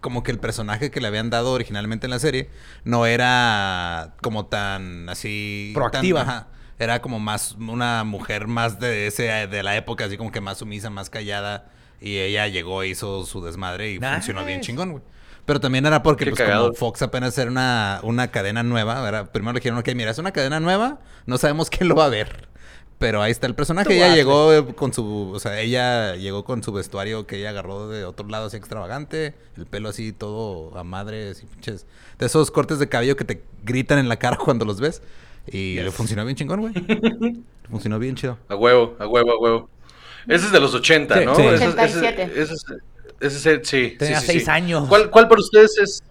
como que el personaje que le habían dado originalmente en la serie no era como tan así tan- Proactiva. ajá. Era como más una mujer más de ese de la época así como que más sumisa, más callada y ella llegó e hizo su desmadre y Nice. funcionó bien chingón, güey. Pero también era porque Qué pues cagado. como Fox apenas era una, una cadena nueva, era, primero le dijeron, ok, mira, es una cadena nueva, no sabemos quién lo va a ver. Pero ahí está el personaje. Tú Ella hazle. llegó eh, con su. O sea, ella llegó con su vestuario que ella agarró de otro lado así extravagante. El pelo así todo a madre, así pinches. De esos cortes de cabello que te gritan en la cara <laughs> cuando los ves. Y le funcionó bien chingón, güey. Le <laughs> funcionó bien chido. A huevo, a huevo, a huevo. Ese es de los 80, Sí, ¿no? sí. Ese, ese- 87. ese es- ese es el- sí. Tenía sí, seis sí. años. ¿Cuál, cuál para ustedes es,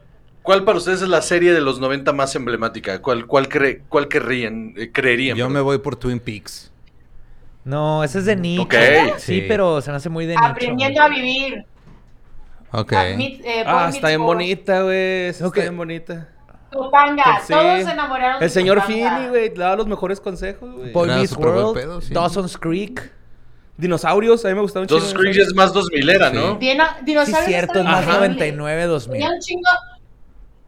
cuál para ustedes es la serie de los 90 más emblemática? ¿Cuál, cuál, cre- cuál querrían, eh, creerían? Yo perdón? me voy por Twin Peaks. No, ese es de nicho. Sí, Sí. pero se me hace muy de nicho. Aprendiendo a vivir. Ok. Ah, eh, Ah, está bien bonita, güey. Está bien bonita. Topanga. Sí. Todos se enamoraron de El señor Topanga. Finney, güey, daba los mejores consejos, güey. Boy Meets World, pedo, sí. Dawson's Creek. Dinosaurios, a mí me gustaban Dos Screens es más 2000 era, ¿no? Dino- Sí, dinosaurios cierto, es más increíbles. 99, 2000. Tenía un chingo,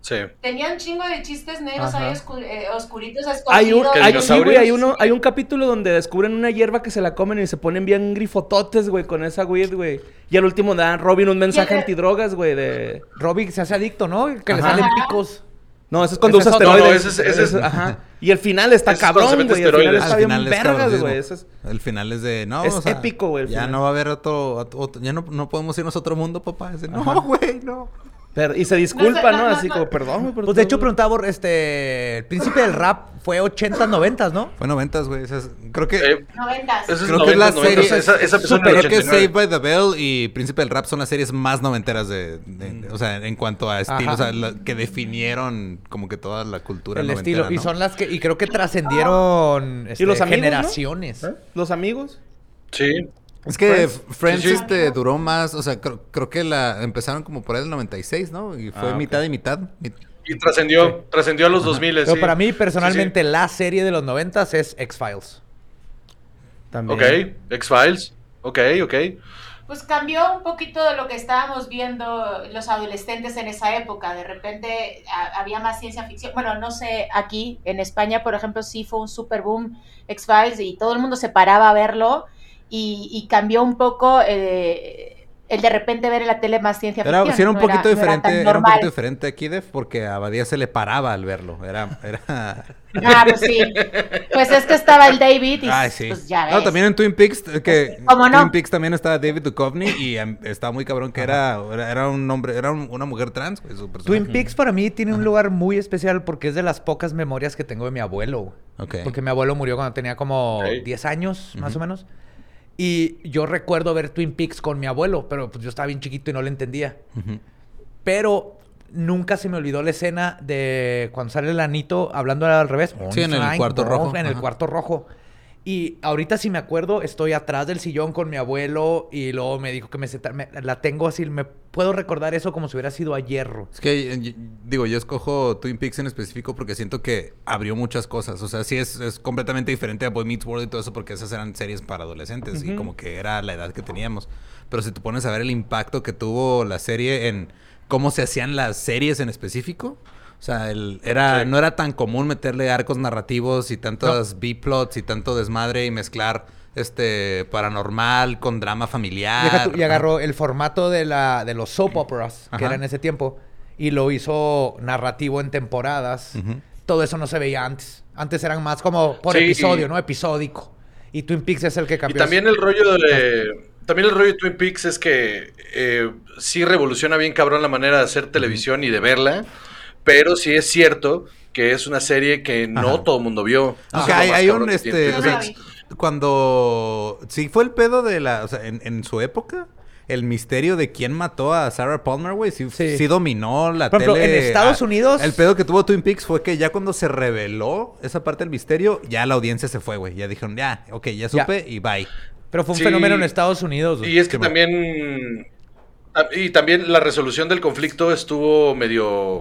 Sí. tenía un chingo de chistes negros Ajá. ahí oscu- eh, oscuritos Hay un, escondidos. ¿Qué hay, sí, dinosaurios? güey, hay, uno, hay un capítulo donde descubren una hierba que se la comen y se ponen bien grifototes, güey, con esa weed, güey. Y al último dan Robin un mensaje antidrogas, güey, de... Robbie se hace adicto, ¿no? Que le Ajá. salen Ajá. picos. No, ese es cuando Ese usa es esteroides. No, ese es- ese es- Ajá. Y el final está Ese cabrón, güey. El final está bien es vergas, güey. Ese es- El final es de. No, Es o sea, épico, güey, Ya final. no va a haber otro. otro- ya no, no podemos irnos a otro mundo, papá. Ese, no, güey, no. Pero- y se disculpa, No sé, ¿no? no, no, Así no. como, perdón, güey. Pues de hecho güey". preguntaba, por, este, el príncipe del rap fue 80s, 90s, ¿no? Fue noventas, güey. esa es- Creo que. Eh, Noventas. ese es Creo que es la 90, serie. 90, esa, esa Creo que 89. Saved by the Bell y Príncipe del Rap son las series más noventeras de. de- o sea, en cuanto a estilo. Ajá. O sea, la- que definieron como que toda la cultura El noventera, estilo. Y son las que, y creo que trascendieron este, ¿Y los amigos, no? generaciones. ¿Eh? ¿Los amigos? Sí. Es que Friends. Friends, Sí, sí. este, duró más, o sea, creo, creo que la empezaron como por ahí del 96, ¿no? Y fue Ah, mitad y mitad. Mi- Y trascendió, trascendió a los 2000. Pero sí. para mí, personalmente, Sí, la serie de los 90s es X-Files. También. Ok, X-Files. Ok, ok. Pues cambió un poquito de lo que estábamos viendo los adolescentes en esa época. De repente a- había más ciencia ficción. Bueno, no sé, aquí en España, por ejemplo, sí fue un super boom X-Files y todo el mundo se paraba a verlo y, y cambió un poco eh, el de repente ver en la tele más ciencia Era, ficción. sí era un no poquito no era diferente, era, un poquito diferente aquí, Def, porque a Abadía se le paraba al verlo. Era, era... Ah, pues sí. Pues es que estaba el David y Ay, sí. pues ya ves. no, también en Twin Peaks, eh, que ¿Cómo no? Twin Peaks también estaba David Duchovny y em, estaba muy cabrón que era, era, era un hombre, era un- una mujer trans, su. Twin Peaks para mí tiene un lugar muy especial porque es de las pocas memorias que tengo de mi abuelo. Porque mi abuelo murió cuando tenía como Ok. 10 años, más o menos. Y yo recuerdo ver Twin Peaks con mi abuelo, pero pues yo estaba bien chiquito y no le entendía. Pero nunca se me olvidó la escena de cuando sale el anito hablando al revés. Sí, en el cuarto rojo. En el cuarto rojo. Y ahorita si me acuerdo, estoy atrás del sillón con mi abuelo y luego me dijo que me, senta- me- la tengo así, me puedo recordar eso como si hubiera sido ayer. Es que, eh, digo, yo escojo Twin Peaks en específico porque siento que abrió muchas cosas. O sea, sí es, es completamente diferente a Boy Meets World y todo eso porque esas eran series para adolescentes y como que era la edad que teníamos. Pero si te pones a ver el impacto que tuvo la serie en cómo se hacían las series en específico. O sea, el, era, Sí. no era tan común meterle arcos narrativos y tantos B-plots y tanto desmadre y mezclar este paranormal con drama familiar. Y agarró el formato de, la, de los soap operas, que era en ese tiempo, y lo hizo narrativo en temporadas. Todo eso no se veía antes. Antes eran más como por Sí. episodio, ¿no? Episódico. Y Twin Peaks es el que Y cambió. también el rollo de. También el rollo de Twin Peaks es que eh, sí revoluciona bien cabrón la manera de hacer televisión y de verla. Pero sí es cierto que es una serie que no Ajá. todo el mundo vio. Aunque hay, hay un, este, o sea, cuando, sí fue el pedo de la, o sea, en, en su época, el misterio de quién mató a Sarah Palmer, güey, sí, Sí. sí dominó la Por ejemplo, tele. en Estados Ah, Unidos- El pedo que tuvo Twin Peaks fue que ya cuando se reveló esa parte del misterio, ya la audiencia se fue, güey. Ya dijeron, ya, ok, ya supe y bye. Pero fue un Sí. fenómeno en Estados Unidos. Y es que también. Y también la resolución del conflicto estuvo medio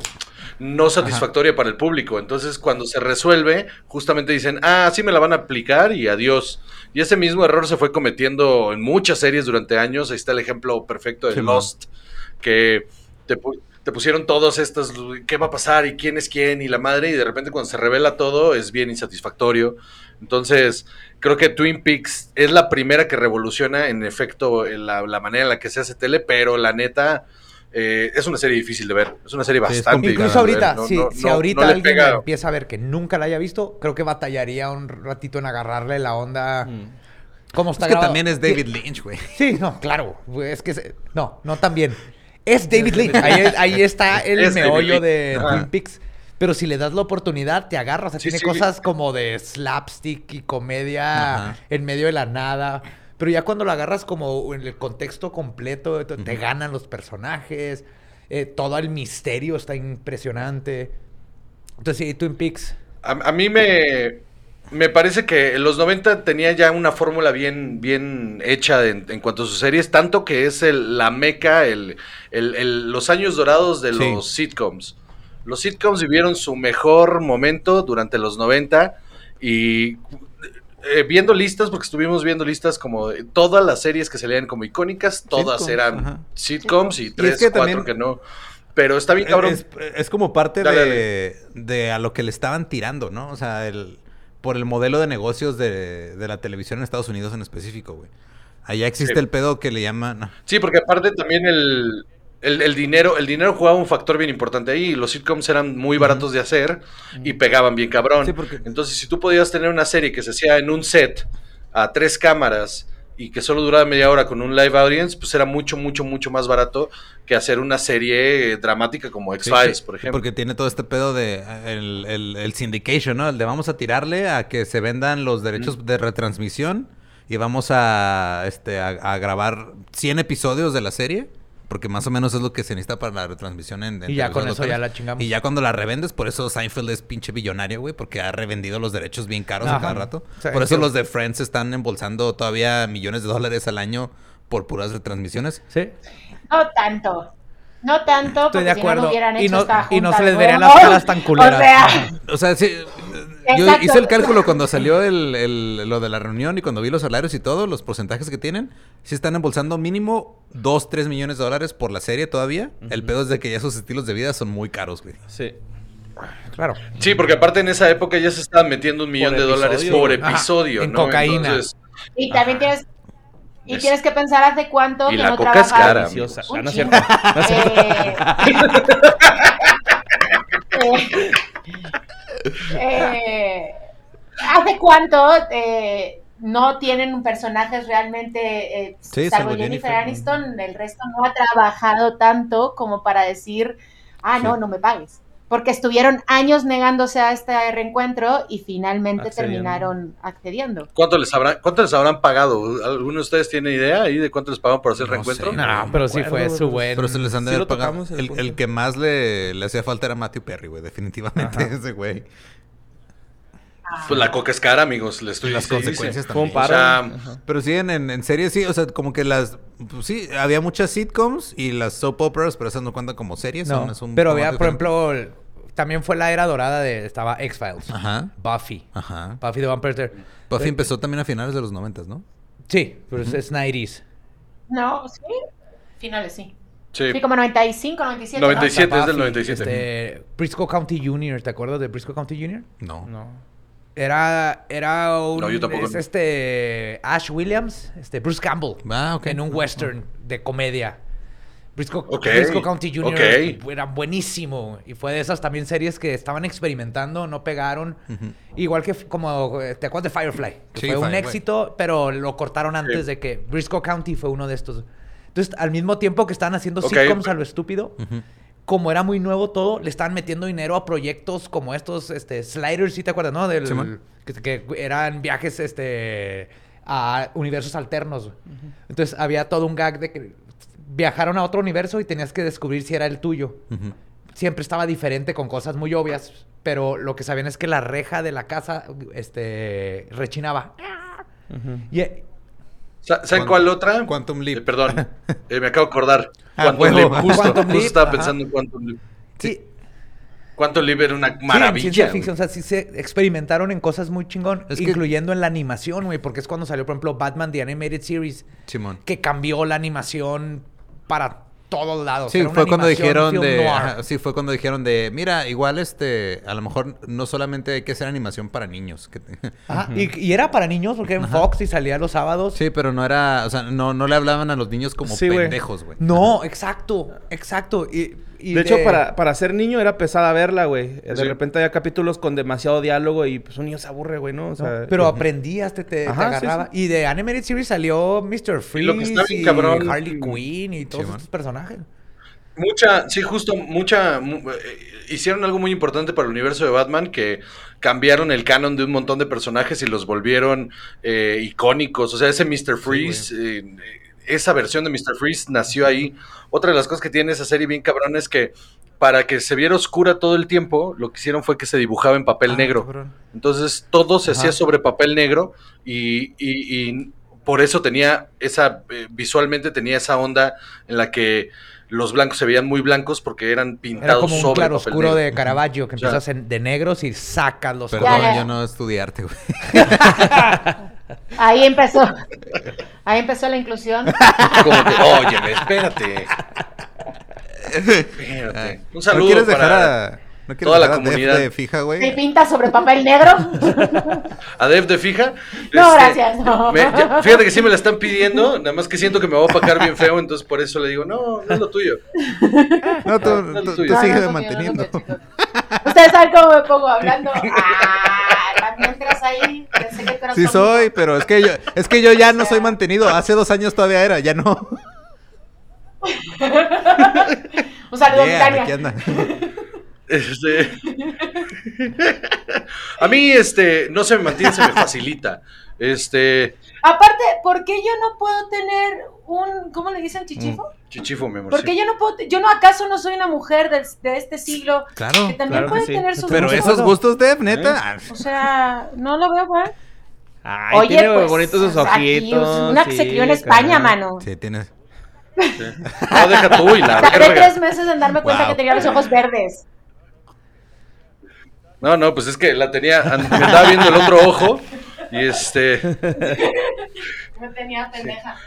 no satisfactoria para el público. Entonces, cuando se resuelve, justamente dicen, ah, sí me la van a aplicar y adiós. Y ese mismo error se fue cometiendo en muchas series durante años. Ahí está el ejemplo perfecto de Sí, man. Lost, que te, pu- te pusieron todos estas, qué va a pasar y quién es quién y la madre, y de repente cuando se revela todo es bien insatisfactorio. Entonces, creo que Twin Peaks es la primera que revoluciona en efecto en la, la manera en la que se hace tele, pero la neta eh, es una serie difícil de ver. Es una serie Sí, bastante complicada Incluso ahorita. No- si, no- si no- ahorita no alguien pega- empieza a ver que nunca la haya visto, creo que batallaría un ratito en agarrarle la onda. ¿Cómo está Es que grabado? también es Sí, David Lynch, güey. Sí, no, claro. Es que... se- No, no también. <laughs> Es David Lynch. Ahí, ahí está el Es meollo de. Twin Peaks. Pero si le das la oportunidad, te agarras. O sea, Sí, tiene sí. cosas como de slapstick y comedia Ajá. en medio de la nada. Pero ya cuando lo agarras como en el contexto completo, te, ganan los personajes. eh, todo el misterio está impresionante. Entonces, sí, Twin Peaks. A, a mí me, me parece que en los 90 tenía ya una fórmula bien, bien hecha en, en cuanto a sus series, tanto que es el- la meca, el, el- el- los años dorados de Sí. los sitcoms. Los sitcoms vivieron su mejor momento durante los 90 y eh, viendo listas, porque estuvimos viendo listas como de todas las series que salían como icónicas, todas Sitcoms, eran ajá. sitcoms y tres, que cuatro también- que no. Pero está bien cabrón. Es, es como parte Dale, de, de a lo que le estaban tirando, ¿no? O sea, el, por el modelo de negocios de, de la televisión en Estados Unidos en específico, güey. Allá existe Sí. el pedo que le llaman... Sí, porque aparte también el, el, el dinero, el dinero jugaba un factor bien importante ahí. y Los sitcoms eran muy baratos de hacer y pegaban bien cabrón. Sí, porque- Entonces, si tú podías tener una serie que se hacía en un set a tres cámaras y que solo duraba media hora con un live audience, pues era mucho, mucho, mucho más barato que hacer una serie dramática como X-Files, Sí, por ejemplo. Porque tiene todo este pedo de eh, el, el, el syndication, ¿no? El de vamos a tirarle a que se vendan los derechos de retransmisión y vamos a, este, a, a grabar 100 episodios de la serie. Porque más o menos es lo que se necesita para la retransmisión en, en Y ya con eso ya la chingamos. Y ya cuando la revendes, por eso Seinfeld es pinche billonario, güey, porque ha revendido los derechos bien caros a cada rato. O sea, por eso que- los de Friends están embolsando todavía millones de dólares al año por puras retransmisiones. Sí. No tanto. No tanto, Estoy porque de si no, hubieran Y hecho no- esta y no junta se les verían las caras <laughs> tan culeras. O sea, O sea, sí. Yo Exacto. hice el cálculo cuando salió el, el- lo de la reunión y cuando vi los salarios y todo, los porcentajes que tienen, sí están embolsando mínimo 2, 3 millones de dólares por la serie todavía. El pedo es de que ya sus estilos de vida son muy caros, güey. Sí. Claro. Sí, porque aparte en esa época ya se estaban metiendo un millón Por de dólares episodio. por Ajá, episodio, en ¿no? cocaína. Entonces, y también tienes, Y Es- tienes que pensar hace cuánto Y que la no coca es trabajas. cara. Un Ah, no es cierto. <laughs> No es cierto. Eh, <laughs> <laughs> eh, eh, ¿Hace cuánto eh, no tienen personajes realmente, eh, Sí, salvo salvo Jennifer, Jennifer. Aniston, el resto no ha trabajado tanto como para decir, ah, no, Sí. no me pagues? Porque estuvieron años negándose a este reencuentro y finalmente Accediendo. terminaron accediendo. ¿Cuánto les, habrán, ¿Cuánto les habrán pagado? ¿Alguno de ustedes tiene idea ahí de cuánto les pagaron por hacer No reencuentro? sé. No, pero sí fue su pero- buen... Pero se les han de Sí haber pagado. el El, el que más le, le hacía falta era Matthew Perry, güey. Definitivamente <laughs> ese güey. Pues la coca es cara, amigos. Les estoy Las consecuencias Fue un también. paro. O sea. Pero sí, en, en, en serie sí, o sea, como que las... Pues sí, había muchas sitcoms y las soap operas, pero esas no cuentan como series. No, son- es un pero había, por ejemplo, también fue la era dorada de... Estaba X-Files. Ajá. Buffy. Ajá. Buffy the Vampire Slayer. Buffy empezó también a finales de los noventas, ¿no? Sí, pero es- es 90s. No, sí. Finales, sí. sí. Sí, como 95, 97. ¿no? 97 es del Buffy, 97. Este, Briscoe County Jr., ¿te acuerdas de Briscoe County Jr.? No. No. Era, era un... No, yo tampoco. es este... Ash Williams, este, Bruce Campbell. Ah, ok. En un western de comedia. Briscoe, Ok, Briscoe County Jr. ok. era buenísimo. Y fue de esas también series que estaban experimentando, no pegaron. Igual que como... ¿Te acuerdas de Firefly? Que Sí, fue un Firefly. éxito, pero lo cortaron antes Sí. de que... Briscoe County fue uno de estos. Entonces, al mismo tiempo que estaban haciendo sitcoms a lo estúpido, como era muy nuevo todo, le estaban metiendo dinero a proyectos como estos, este, Sliders, ¿sí te acuerdas, no? Del, que, que eran viajes, este, a universos alternos. Entonces, había todo un gag de que viajaron a otro universo y tenías que descubrir si era el tuyo. Siempre estaba diferente con cosas muy obvias, pero lo que sabían es que la reja de la casa, este, rechinaba. Y, ¿Saben cuál otra? Quantum Leap. Eh, perdón, eh, me acabo de acordar. <laughs> Ah, Quantum huevo. Leap, justo, Quantum justo Leap, estaba pensando en Quantum Leap. sí, Quantum Leap era una Sí, en maravilla. ciencia güey. ficción, o sea, sí se experimentaron en cosas muy chingón, Es que- incluyendo en la animación, güey, porque es cuando salió, por ejemplo, Batman The Animated Series, Simón. que cambió la animación para todos lados. Sí, fue cuando dijeron de... ajá, sí, fue cuando dijeron de... Mira, igual este... A lo mejor no solamente hay que hacer animación para niños. que- <laughs> Ajá, y, y era para niños porque era en Fox y salía los sábados. sí, pero no era... O sea, no, no le hablaban a los niños como Sí, pendejos, güey. No, exacto, exacto. Y, y De hecho, para, para ser niño era pesada verla, güey. De Sí. repente había capítulos con demasiado diálogo y pues un niño se aburre, güey, ¿no? O sea, Pero aprendías, te, te, te Ajá, sí, agarraba. Y de Animated Series salió Mr. Freeze lo que está bien y cabrón- Harley Quinn y todos estos personajes. Mucha, sí, justo, mucha. mu- eh, hicieron algo muy importante para el universo de Batman que cambiaron el canon de un montón de personajes y los volvieron eh, icónicos. O sea, ese Mr. Freeze, eh, esa versión de Mr. Freeze nació ahí. Otra de las cosas que tiene esa serie bien cabrón es que para que se viera oscura todo el tiempo, lo que hicieron fue que se dibujaba en papel Ah, negro. cabrón. Entonces todo se hacía sobre papel negro y, y- y por eso tenía esa, eh, visualmente tenía esa onda en la que los blancos se veían muy blancos porque eran Era pintados como un sobre claro papel oscuro negro. de Caravaggio, que empiezas en- de negros y sacas los Perdón, ya. yo no estudié arte, güey. Ahí empezó. Ahí empezó la inclusión. Como que, oye, espérate. <laughs> Espérate. Un saludo ¿No quieres dejar para a... ¿No quieres toda la comunidad. de fija, ¿Se güey? pinta sobre papel negro? <laughs> a Dev de fija. No, Este, gracias. No. me- ya- fíjate que sí me la están pidiendo, nada más que siento que me va a pagar bien feo, entonces por eso le digo, no, no es lo tuyo. <laughs> No, tú, No, tú, tú No, sigue no, no, manteniendo. Ustedes saben cómo me pongo hablando. <laughs> Ah, también entras ahí. Pensé que tú Sí soy, pero es que yo, es que yo ya no soy mantenido. Hace dos años todavía era, ya no. Un saludo, Yeah, Tania. Este... a mí, este, no se me mantiene, se me facilita. Este, Aparte, ¿por qué yo no puedo tener un. ¿Cómo le dicen chichifo? chichifo, mi amor. ¿Por qué sí. yo no puedo.? Yo no, ¿acaso no soy una mujer de, este siglo Claro, que también claro que puede sí. tener sus Pero gustos? esos gustos, Def, neta. O sea, no lo veo mal. Ay, Oye, tiene pues, bonitos sus aquí, ojitos. una que se crió en España, mano. Sí, tienes. No, deja tú y la Tardé tres meses en darme cuenta Wow. que tenía los ojos verdes. No, no, pues es que la tenía, me andaba viendo el otro ojo y este, <laughs> No tenía pendeja.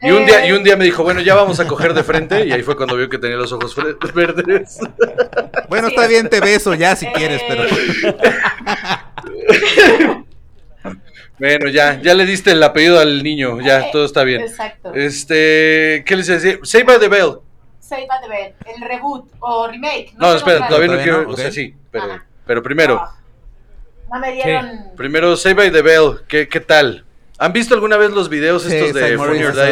y un día, Eh, y un día me dijo, bueno, ya vamos a coger de frente y ahí fue cuando vio que tenía los ojos verdes. <laughs> Bueno, Sí, está es- bien, te beso ya si Eh, quieres, pero. <laughs> Bueno, ya, ya le diste el apellido al niño, ya, todo está bien. Exacto. Este, ¿qué les decía? Save by the Bell. Save by the Bell, el reboot o remake. No, espera, todavía no quiero, no, o sea, sí, pero, Ajá. Pero primero, Ah, No me dieron. primero Save by the Bell, ¿qué, qué tal? ¿Han visto alguna vez los videos Sí, estos de Die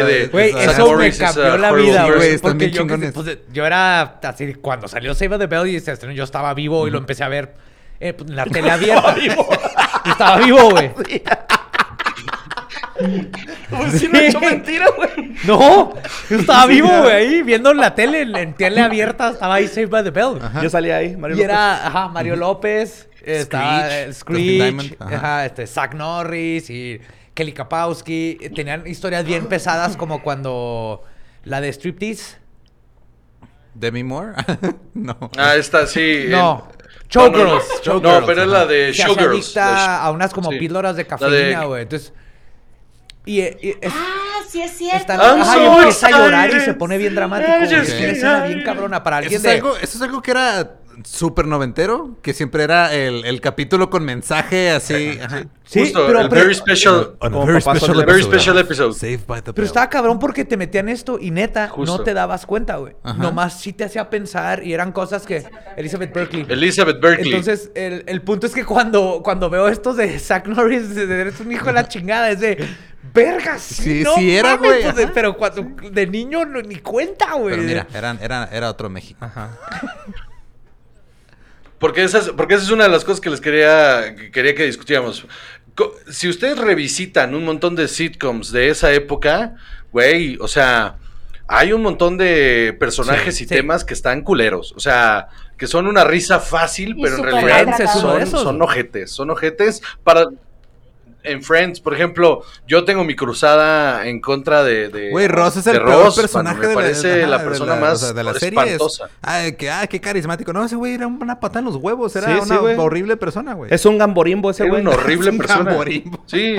de esa- Güey, Zack eso me cambió la vida, güey. Porque yo, pues, yo era así, cuando salió Save by the Bell y se estrenó, yo estaba vivo y lo empecé a ver eh, pues, en la <laughs> tele abierta. estaba vivo, <laughs> güey. <laughs> si no he hecho mentira, güey. <laughs> No, yo estaba vivo, güey, ahí viendo la tele, en, tele abierta, estaba ahí Save by the Bell. Yo salí ahí, Mario Y López. era, ajá, Mario López, estaba Screech, Dustin Screech, Diamond, ajá. ajá, este, Zack Norris y Kelly Kapowski. Eh, Tenían historias bien pesadas como cuando la de Striptease. ¿Demi Moore? <laughs> no. Ah, esta sí. No, el- Showgirls. No, no, no. Showgirls, No, pero es la de Showgirls. adicta a unas como sí. píldoras de cafeína, de- güey. Entonces, y, eh, y es- Ah, sí es cierto. está, I'm ajá, y empieza a llorar y se pone bien dramático. Es una escena bien cabrona para Eso alguien es, de... algo, eso es algo que era súper noventero, que siempre era el, el capítulo con mensaje así. ajá. Sí, Justo, pero- el pero- very special. On a Como very special episode. special episode. Saved by the Pero estaba cabrón porque te metían esto y neta, Justo. no te dabas cuenta, güey. Nomás sí te hacía pensar y eran cosas que... Elizabeth Berkley. Elizabeth Berkley. Entonces, el, el punto es que cuando, cuando veo estos de Zack Norris, de- de- eres un hijo de la chingada, es de... Verga, sí, Sí, no sí era, mames", güey, pues, ajá. pero cuando de niño no- ni cuenta, güey. Pero mira, eran, era, era otro México. <laughs> Porque, esas, porque esa es una de las cosas que les quería que, quería que discutiéramos. Co- Si ustedes revisitan un montón de sitcoms de esa época, güey, o sea, hay un montón de personajes Sí, y sí. temas que están culeros. O sea, que son una risa fácil, Y pero en realidad son, son ojetes. Son ojetes para... En Friends, por ejemplo, yo tengo mi cruzada en contra de... de- Güey, Ross es de el peor Ross, personaje mano, me de la, parece la de persona la- más o sea, de la serie. es- espantosa. Ay, que, ay, qué carismático. No, ese güey era una patada en los huevos. Era Sí, sí, una güey. horrible persona, güey. Es un gamborimbo ese güey. una horrible <laughs> Es un persona. gamborimbo. Sí.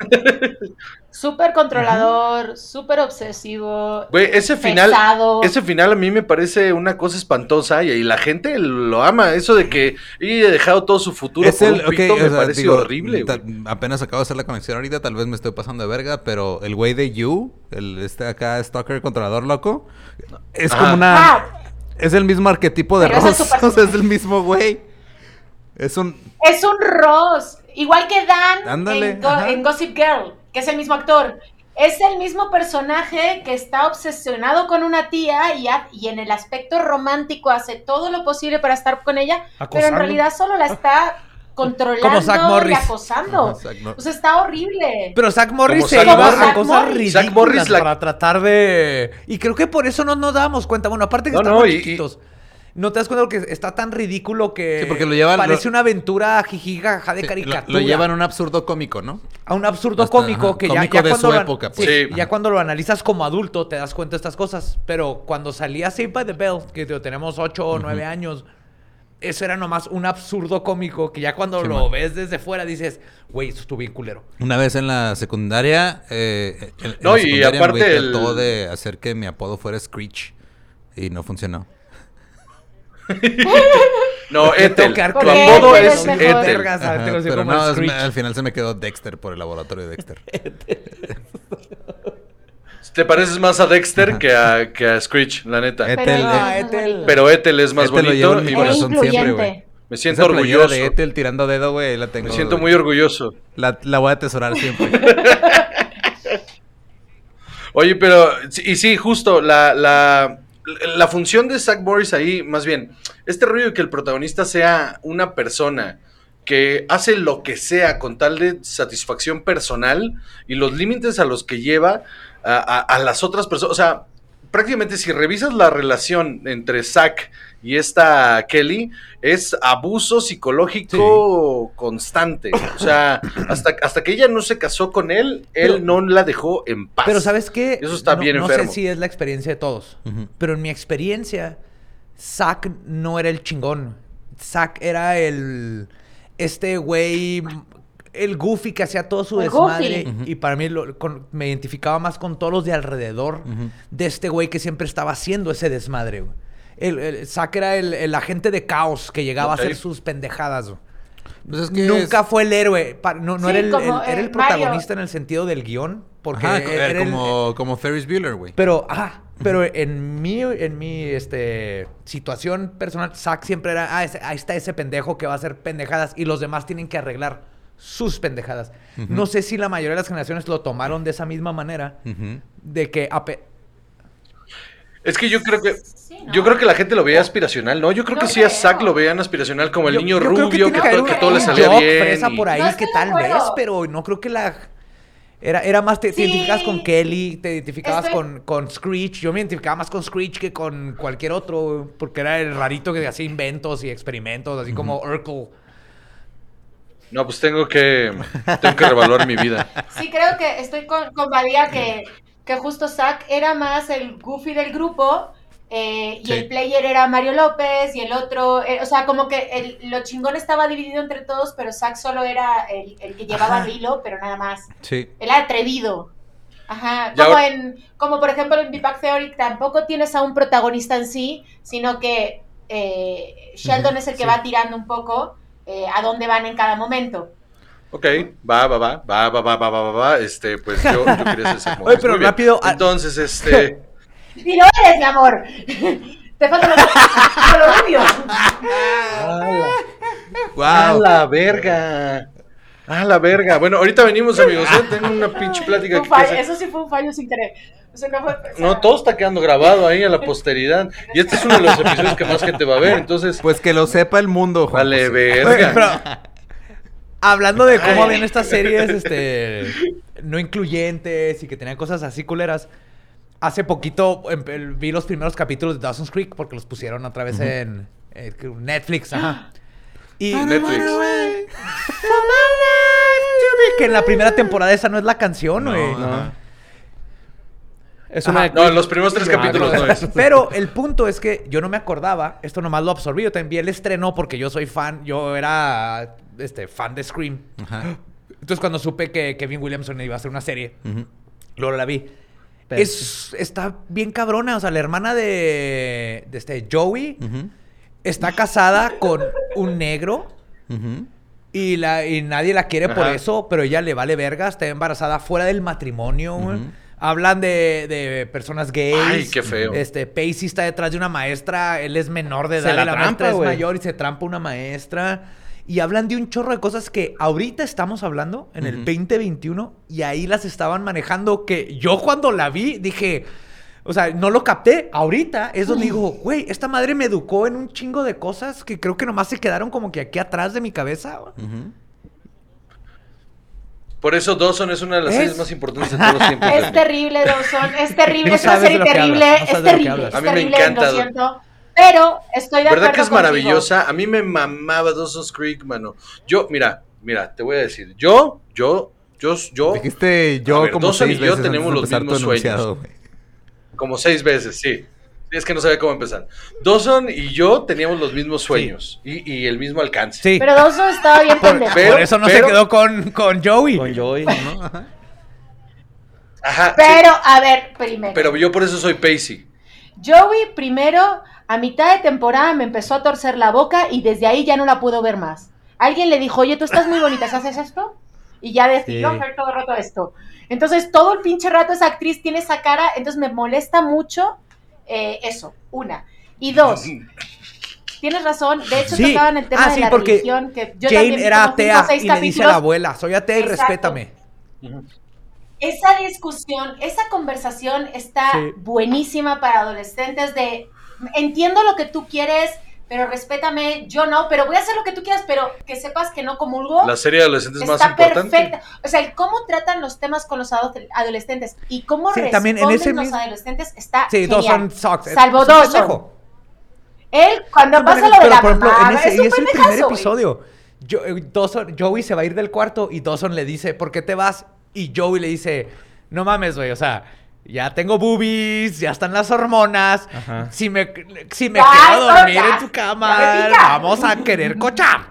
<laughs> Súper controlador, súper obsesivo. Güey, ese final, Pesado. ese final a mí me parece una cosa espantosa y, y la gente lo ama. Eso de que haya dejado todo su futuro Es por el, un pito me sea, parece digo, horrible, ta- güey. Apenas acabo de hacer la conexión ahorita, tal vez me estoy pasando de verga, pero el güey de You, el este acá stalker controlador loco, es Ajá. como una Ah, es el mismo arquetipo de es Ross, <laughs> o sea, es el mismo güey. Es un es un Ross. Igual que Dan Ándale, en, Go- ajá. en Gossip Girl, que es el mismo actor. Es el mismo personaje que está obsesionado con una tía y, ha- y en el aspecto romántico hace todo lo posible para estar con ella, pero en Acosando. realidad solo la está controlando Como Zack y Morris. acosando. Ajá, O sea, está horrible. Pero Zack Morris se iba Morris. a cosas Zack ridículas Morris la- para tratar de... Y creo que por eso no nos dábamos cuenta. Bueno, aparte que No, estamos no, y- y- chiquitos. No te das cuenta de que está tan ridículo que Sí, porque lo llevan- parece lo- una aventura jijijaja de sí, caricatura. lo, llevan a un absurdo cómico, ¿no? a un absurdo Hasta, cómico ajá, que ya, cómico ya de cuando su lo, época, pues. Sí. ya cuando lo analizas como adulto te das cuenta de estas cosas. Pero cuando salía Saved by the Bell, que tenemos 8 o 9 años, eso era nomás un absurdo cómico que ya cuando Sí, lo man. ves desde fuera dices, güey, eso estuvo bien culero. Una vez en la secundaria, eh, en- en No, y aparte el- trató de hacer que mi apodo fuera Screech y no funcionó. <laughs> No, Ethel. Tu apodo es. Ethel. Ajá, pero no, al final se me quedó Dexter por el laboratorio de Dexter. <laughs> Te pareces más a Dexter que a, que a Screech, la neta. Ethel, Pero eh, Ethel. Pero Ethel es más Ethel bonito y corazón siempre, güey. me siento Esa orgulloso. de Ethel tirando dedo, güey, la tengo. Me siento muy orgulloso. La, la voy a atesorar siempre. <laughs> Oye, pero, y sí, justo, la, la, la función de Zack Morris ahí, más bien, este rollo de que el protagonista sea una persona que hace lo que sea con tal de satisfacción personal y los límites a los que lleva a, a- a las otras personas, o sea, prácticamente si revisas la relación entre Zack y esta Kelly, es abuso psicológico constante. O sea, hasta, hasta que ella no se casó con él, él Pero- no la dejó en paz. Pero ¿sabes qué? Eso está no, bien no enfermo. sé si es la experiencia de todos. Pero en mi experiencia, Zack no era el chingón. Zack era el... Este güey... El goofy que hacía todo su El desmadre. Y para mí lo- con- me identificaba más con todos los de alrededor de este güey que siempre estaba haciendo ese desmadre. güey. El, el- Zack era el, el agente de caos que llegaba a hacer sus pendejadas. Pues es que nunca es- fue el héroe. No, no Sí, era, el, como, el- era eh, el protagonista Mario. en el sentido del guion. Porque Ajá, era como, como Ferris Bueller, güey. Pero, ah, pero en mi, en mi este, situación personal, Zack siempre era, ah, ese- ahí está ese pendejo que va a hacer pendejadas y los demás tienen que arreglar sus pendejadas. No sé si la mayoría de las generaciones lo tomaron de esa misma manera, de que ape- Es que yo creo que Sí, ¿no? yo creo que la gente lo veía aspiracional, ¿no? Yo creo No que sí a. Zack lo veían aspiracional como el Yo- niño yo rubio, que, todo, que un- todo le salía bien. fresa y- por ahí No que tal vez, pero no creo que la... Era, era más, te, identificabas con Kelly, te identificabas Estoy- con, con Screech. Yo me identificaba más con Screech que con cualquier otro, porque era el rarito que hacía inventos y experimentos, así como Urkel. No, pues tengo que tengo que revaluar mi vida. Sí, creo que estoy con, con Badía que, que justo Zack era más el goofy del grupo eh, y Sí. el player era Mario López y el otro, eh, o sea, como que el- lo chingón estaba dividido entre todos, pero Zack solo era el, el que llevaba Ajá. el hilo, pero nada más. Sí. Él era atrevido. Ajá, como ahora- en, como por ejemplo en Big Bang Theory tampoco tienes a un protagonista en sí, sino que eh, Sheldon es el que va tirando un poco a dónde van en cada momento. Ok, va, va, va, va, va, va, va, va, va, va, este, pues yo, yo quería hacer ese <laughs> Oye, pero Muy rápido, ah- Entonces, este, <laughs> Y lo eres, mi amor. <laughs> Te falta lo, lo rubio. ¡A ¡Wow! la verga! ¡A la verga! Bueno, ahorita venimos, amigos, ¿eh? tengo una pinche plática que fallo, hacer. Eso sí fue un fallo sin querer. O sea, no, fue, No, todo está quedando grabado ahí a la posteridad. Y este es uno de los episodios que más gente va a ver, entonces, Pues que lo sepa el mundo, Juan vale José. Verga. pero, hablando de cómo habían estas series este, no incluyentes y que tenían cosas así culeras, hace poquito em, vi los primeros capítulos de Dawson's Creek porque los pusieron otra vez en eh, Netflix. Ajá. Y Netflix. que en la primera temporada esa no es la canción, güey. No. Es una... No, en los primeros tres capítulos no es. <laughs> Pero el punto es que yo no me acordaba, esto nomás lo absorbí, yo también vi el estreno porque yo soy fan, yo era este, fan de Scream. Ajá. Entonces cuando supe que Kevin Williamson iba a hacer una serie, Ujú. luego la vi. Pero- Es, está bien cabrona, o sea, la hermana de, de este Joey está casada con un negro y, la, y nadie la quiere por eso, pero ella le vale verga, está embarazada fuera del matrimonio, güey. Hablan de, de personas gays. Ay, qué feo. Este, Pacey está detrás de una maestra, él es menor de Se edad, la y la trampa, maestra es mayor y se trampa una maestra. Y hablan de un chorro de cosas que ahorita estamos hablando, en el Ujú. 2021, y ahí las estaban manejando que yo cuando la vi dije, o sea, no lo capté. Ahorita es donde digo, güey, esta madre me educó en un chingo de cosas que creo que nomás se quedaron como que aquí atrás de mi cabeza. güey". Ujú. Por eso Dawson es una de las ¿Ves? series más importantes de todos los tiempos. <laughs> Es terrible, Dawson. Es terrible. No es una serie terrible. no es terrible. Es A mí me terrible, encanta, lo Dawn. siento. Pero estoy de ¿Verdad acuerdo que es contigo. maravillosa? A mí me mamaba Dawson's Creek, mano. Yo, mira, mira, te voy a decir. Yo, yo, yo, yo, Dijiste yo ver, como Dawson seis y yo veces tenemos los mismos güey. como seis veces, sí. Es que no sabía cómo empezar. Dawson y yo teníamos los mismos sueños y, y el mismo alcance. Sí. Pero Dawson estaba bien por, pendejo. Pero- por eso no pero- se quedó con, con Joey. Con Joey. ¿No? Ajá. <laughs> Ajá. sí. Pero, a ver, primero. Pero yo por eso soy Pacey. Joey primero, a mitad de temporada, me empezó a torcer la boca y desde ahí ya no la puedo ver más. Alguien le dijo, oye, tú estás muy bonita, ¿haces esto? Y ya decidió Sí. hacer todo el rato esto. Entonces, todo el pinche rato esa actriz tiene esa cara, entonces me molesta mucho eh, eso, una. Y dos, tienes razón, de hecho Sí. tocaban el tema Ah, de la porque religión, que yo también Jane vi era atea y le dice a la abuela, soy atea y Exacto. respétame. Esa discusión, esa conversación está Sí. buenísima para adolescentes de entiendo lo que tú quieres, pero respétame, yo no, pero voy a hacer lo que tú quieras, pero que sepas que no comulgo. La serie de adolescentes más Está importante. perfecta. O sea, el cómo tratan los temas con los ado- adolescentes y cómo Sí, responden también en ese los mismo- adolescentes está Sí, genial. Dawson sucks. Salvo Es un Dawson. pendejo. Él, cuando Sí, pasa pero, lo de la por ejemplo, mamá, en ese, es un es el primer episodio. Yo- eh, Dawson- Joey se va a ir del cuarto y Dawson le dice, ¿por qué te vas? Y Joey le dice, no mames, güey, o sea, ya tengo boobies, ya están las hormonas. Ajá. Si me, si me Ya, quiero dormir ya, en tu cama, vamos a querer cochar.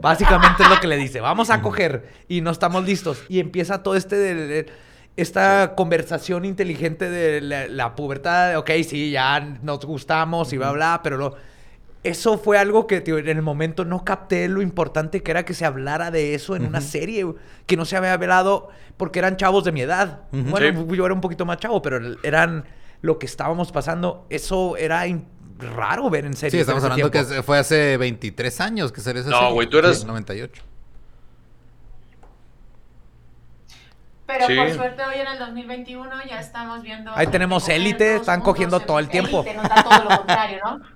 Básicamente es lo que le dice, vamos a coger y no estamos listos. Y empieza todo este de- de- esta conversación inteligente de la, la pubertad, ok, sí, ya nos gustamos y bla, bla, pero lo- eso fue algo que tío, en el momento no capté lo importante que era que se hablara de eso en una serie, que no se había hablado porque eran chavos de mi edad. Bueno, yo era un poquito más chavo, pero eran lo que estábamos pasando. Eso era raro ver en serie. Sí, estamos hablando que fue hace 23 años que salió esa No, serie. güey, tú eras- Sí, 98. Pero Sí. por suerte hoy en el 2021 ya estamos viendo... Ahí tenemos élite, están cogiendo todo el tiempo. Élite, nos da todo lo contrario, ¿no? <laughs>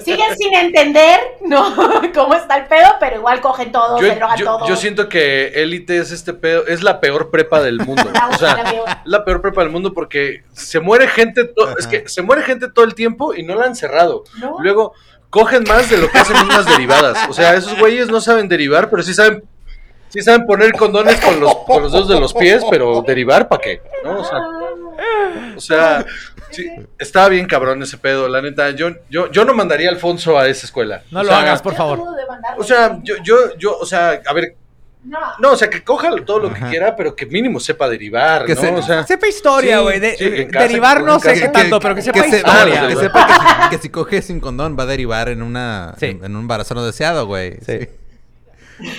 Siguen sin entender, ¿no? <laughs> Cómo está el pedo, pero igual cogen todo, Yo, se drogan yo- todo. yo siento que Élite es este pedo, es la peor prepa del mundo. <laughs> La o sea, la peor. la peor prepa del mundo porque se muere gente, es que se muere gente todo el tiempo y no la han cerrado. ¿No? Luego cogen más de lo que hacen unas derivadas. O sea, esos güeyes no saben derivar, pero sí saben, sí saben poner condones con los, con los dedos de los pies, pero derivar ¿para qué? ¿No? O sea, o sea, sí, estaba bien cabrón ese pedo, la neta. Yo, yo, yo no mandaría a Alfonso a esa escuela. No O lo sea, hagas, por favor. O sea, yo, yo, yo, o sea, a ver, No. no, o sea, que coja todo lo que Ajá. quiera, pero que mínimo sepa derivar, Que ¿no? se- O sea, Sepa historia, Sí, güey. de- sí, derivar no sé qué tanto, pero que sepa se- historia. Que sepa que si, que si coge sin condón va a derivar en una Sí. en, en un embarazo no deseado, güey. Sí.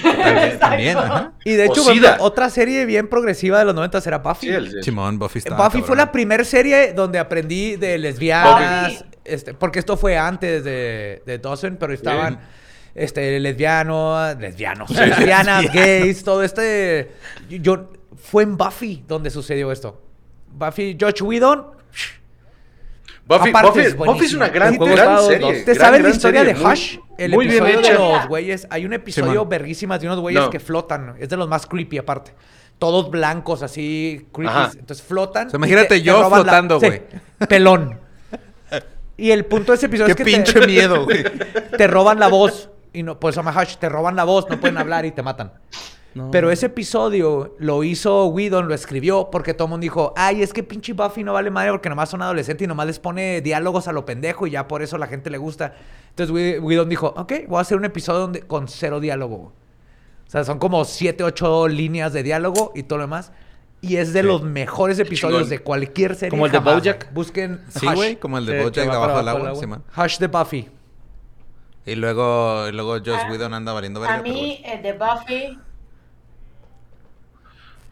También, <laughs> también, ajá. Y de hecho, otra serie bien progresiva de los 90 era Buffy. sí, el- Simón, Buffy estaba Buffy fue la primera serie donde aprendí de lesbianas, este, porque esto fue antes de, de Dawson, pero estaban este, lesbianos, lesbianos, lesbianas, gays, todo este... Yo, fue en Buffy donde sucedió esto. Buffy, George Whedon, Buffy, aparte Buffy- es Buffy es buenísima. una gran, gran serie. ¿Te gran, sabes la historia serie, de muy- Hush? El muy bien episodio de los güeyes. Hay un episodio verguísimas de unos güeyes No. que flotan. Es de los más creepy aparte. Todos blancos, así, creepy. Ajá. Entonces flotan. O sea, y imagínate yo flotando, sí, güey. <laughs> pelón. Y el punto de ese episodio Qué es que pinche te, <laughs> miedo, güey. te roban la voz. Y no, llama Hush. Te roban la voz, no pueden hablar y te matan. No. Pero ese episodio lo hizo Whedon, lo escribió porque todo el mundo dijo, ay, es que pinche Buffy no vale madre porque nomás son adolescentes y nomás les pone diálogos a lo pendejo y ya por eso la gente le gusta. Entonces Whe- Whedon dijo, ok, voy a hacer un episodio donde, con cero diálogo. O sea, son como siete, ocho líneas de diálogo y todo lo demás. Y es de los mejores episodios chingón. de cualquier serie. Como el de jamás, BoJack. Busquen Sí, Hush. güey, como el de Sí, Bojack del abajo agua, del agua. Simón. Hush de Buffy. Y luego, y luego Joss Ah, Whedon anda valiendo verga. A mí, eh, de Buffy,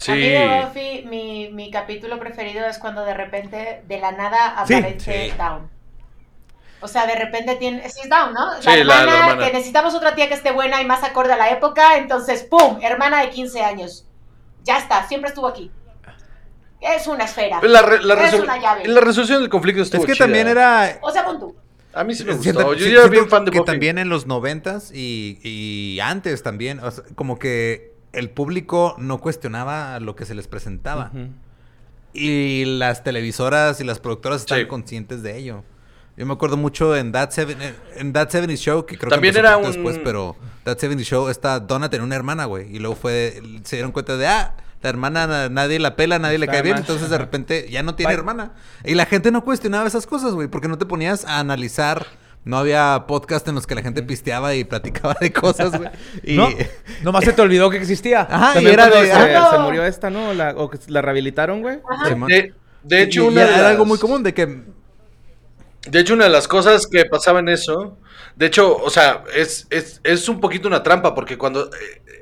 Sí. a mí de Buffy, mi, mi capítulo preferido es cuando de repente, de la nada, aparece Sí. Down. O sea, de repente tiene... Sí, es Down, ¿no? Sí, la- la hermana. que necesitamos otra tía que esté buena y más acorde a la época, entonces, ¡pum! Hermana de 15 años. Ya está, siempre estuvo aquí. Es una esfera. La, re- la es una llave. la resolución del conflicto estuvo Es que chida. también era... O sea, pon tú. A mí sí me gustó. Siento- Yo era bien fan de que Buffy. también en los noventas y, y antes también, o sea, como que el público no cuestionaba lo que se les presentaba. Y las televisoras y las productoras están Sí. conscientes de ello. Yo me acuerdo mucho en That, Seven, en That 70 Show, que creo También que era un- después, pero That 70 Show, esta Donna tenía una hermana, güey. Y luego fue, se dieron cuenta de, ah, la hermana na- nadie la pela, nadie le Está cae bien. Entonces de repente ya no tiene Bye. hermana. Y la gente no cuestionaba esas cosas, güey, porque no te ponías a analizar. No había podcast en los que la gente pisteaba y platicaba de cosas, güey. <laughs> Y... ¿No? Nomás se te olvidó que existía. <laughs> Ajá, y También era cuando de... se, ah, se murió esta, ¿no? La, o que la rehabilitaron, güey. De, de hecho, Y- y una de era las- algo muy común de que De hecho, una de las cosas que pasaba en eso, de hecho, o sea, es, es, es un poquito una trampa, porque cuando eh,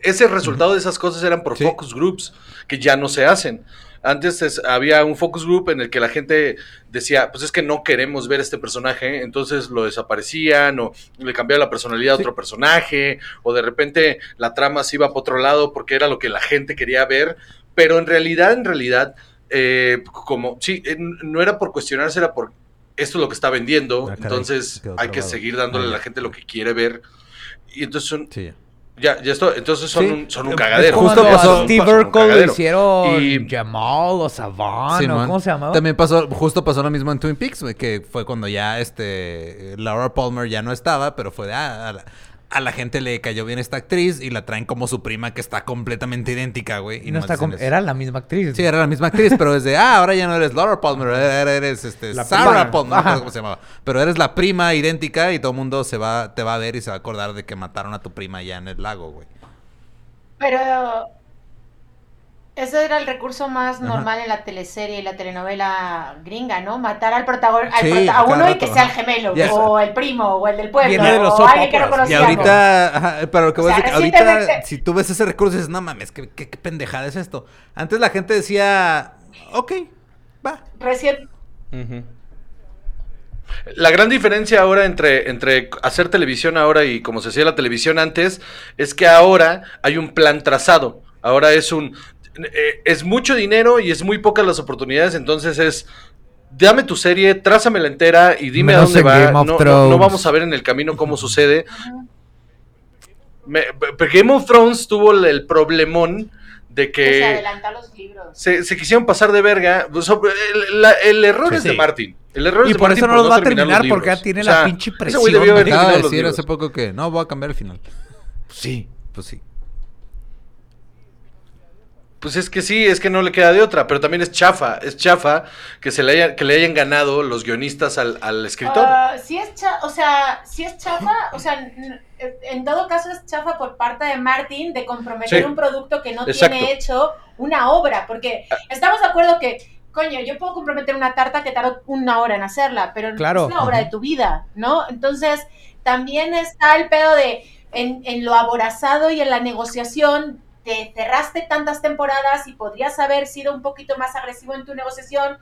ese resultado de esas cosas eran por Sí. focus groups, que ya no se hacen. Antes es- había un focus group en el que la gente decía, pues es que no queremos ver este personaje, entonces lo desaparecían o le cambiaban la personalidad a otro personaje, o de repente la trama se iba para otro lado porque era lo que la gente quería ver, pero en realidad, en realidad, eh, como, sí, eh, no era por cuestionarse, era por esto es lo que está vendiendo, Ah, caray, entonces hay que seguir dándole a la gente lo que quiere ver. Y entonces son, Sí. Ya, ya esto, entonces son, Sí. un, son un cagadero. Justo cuando pasó- Steve Urkel hicieron Y- Jamal o Savan, Sí, ¿o man. ¿cómo se llamaba? También pasó, justo pasó lo mismo en Twin Peaks, que fue cuando ya este Laura Palmer ya no estaba, pero fue de ah, a, la, gente le cayó bien esta actriz y la traen como su prima que está completamente idéntica, güey. Y no está. Era la misma actriz. Sí, era la misma actriz, pero desde, ah, ahora ya no eres Laura Palmer, ahora eres este, La Sarah prima. Palmer, no acuerdo cómo se llamaba. Pero eres la prima idéntica y todo el mundo se va, te va a ver y se va a acordar de que mataron a tu prima ya en el lago, güey. Pero Ese era el recurso más normal en la teleserie y la telenovela gringa, ¿no? Matar al protagonista, Sí, a uno y que sea el gemelo, Ya. o el primo, o el del pueblo, Viene de los o alguien que no operas. Y conocía. ahorita, ajá, pero lo que voy a O sea, decir, ahorita, si tú ves ese recurso, dices, no mames, ¿qué, qué, qué pendejada es esto? Antes la gente decía, ok, va. Recién. La gran diferencia ahora entre, entre hacer televisión ahora y como se hacía la televisión antes es que ahora hay un plan trazado. Ahora es un eh, es mucho dinero y es muy pocas las oportunidades, entonces es dame tu serie, trázamela entera y dime Menos a dónde va. No, vamos a ver en el camino cómo <laughs> sucede. Me- Game of Thrones tuvo el, el problemón de que se adelanta los libros. se, se quisieron pasar de verga. El, la- el error Sí, es de. Martin. El error es Y de por Martin eso no los va a terminar porque ya tiene O la pinche ese güey presión, debió haber de decir libros. hace poco que no, voy a cambiar el final. Sí. Pues sí. Pues es que sí, es que no le queda de otra, pero también es chafa, es chafa que se le haya, que le hayan ganado los guionistas al, al escritor. Ah, sí es cha- o sea, sí es chafa, o sea, n- en todo caso es chafa por parte de Martin de comprometer Sí. un producto que no Exacto. tiene hecho una obra, porque estamos de acuerdo que, coño, yo puedo comprometer una tarta que tardó una hora en hacerla, pero Claro. es la obra de tu vida, ¿no? Entonces, también está el pedo de, en, en lo aborazado y en la negociación, te cerraste tantas temporadas y podrías haber sido un poquito más agresivo en tu negociación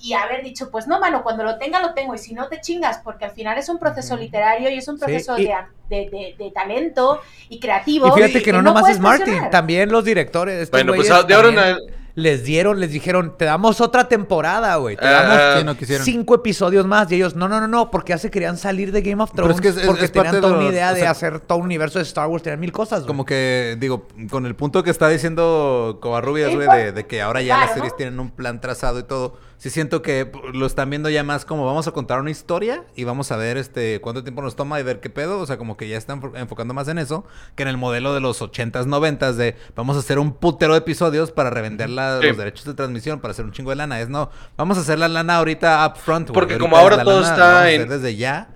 y haber dicho, pues no, mano, cuando lo tenga, lo tengo, y si no, te chingas, porque al final es un proceso literario y es un Sí, proceso y- de, de- de- de talento y creativo. Y fíjate que no nomás puedes es Martin, también los directores. estos bueno, pues güeyes de ahora en también adelante- les dieron, les dijeron, te damos otra temporada, güey. Te Ah, damos Sí, no quisieron. cinco episodios más. Y ellos, no, no, no, no, porque ya se querían salir de Game of Pero Thrones. es que es- es- porque es tenían de toda una idea o de sea- hacer todo un universo de Star Wars. Tenían mil cosas, güey. Como que, digo, con el punto que está diciendo Covarrubias, güey, de, de que ahora ya las series ¿no? tienen un plan trazado y todo. Sí siento que lo están viendo ya más como vamos a contar una historia y vamos a ver este cuánto tiempo nos toma y ver qué pedo. O sea, como que ya están enfo- enfocando más en eso que en el modelo de los 80s, 90s de vamos a hacer un putero de episodios para revender la- Sí. los derechos de transmisión, para hacer un chingo de lana. Es no, vamos a hacer la lana ahorita upfront. Porque como ahora todo lana, está en- desde ya.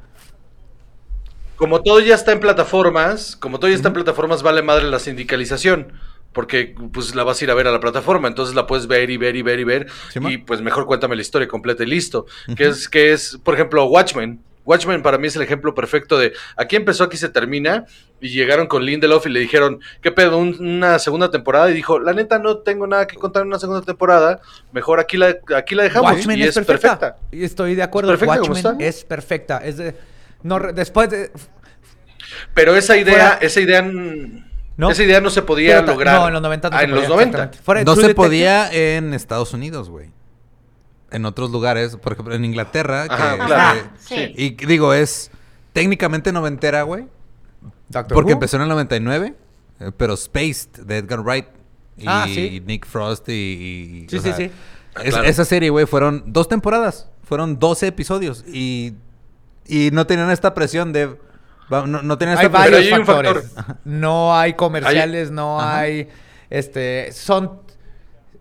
como todo ya está en plataformas, como todo ya está en plataformas, vale madre la sindicalización. Porque pues la vas a ir a ver a la plataforma, entonces la puedes ver y ver y ver y ver. Sí, y pues mejor cuéntame la historia completa y listo. Que es, que es, por ejemplo, Watchmen. Watchmen para mí es el ejemplo perfecto de aquí empezó, aquí se termina. Y llegaron con Lindelof y le dijeron, ¿qué pedo? Un- una segunda temporada. Y dijo, la neta, no tengo nada que contar en una segunda temporada. Mejor aquí la, aquí la dejamos. Watchmen y es, perfecta. Y estoy de acuerdo. Es perfecta Watchmen es perfecta. Es de, no, después de... Pero esa idea, Fuera- esa idea, ¿No? esa idea no se podía Pero lograr. No, en los 90 no Ah, se en podía, los 90. exactamente. Fuera de No True se Detective- podía en Estados Unidos, güey. En otros lugares, por ejemplo, en Inglaterra. que, Ajá, este, claro. Ajá, sí. Y digo, es técnicamente noventera, güey. Doctor Porque Who. empezó en el 99, eh, pero Spaced, de Edgar Wright. Y Ah, sí. Nick Frost y... y- Sí, o sí, sea, sí. Ah, es- claro. Esa serie, güey, fueron dos temporadas. Fueron 12 episodios. Y, y no tenían esta presión de... va- No, no Hay varios hay factores. factor. No hay comerciales, no Ajá. hay... Este... Son...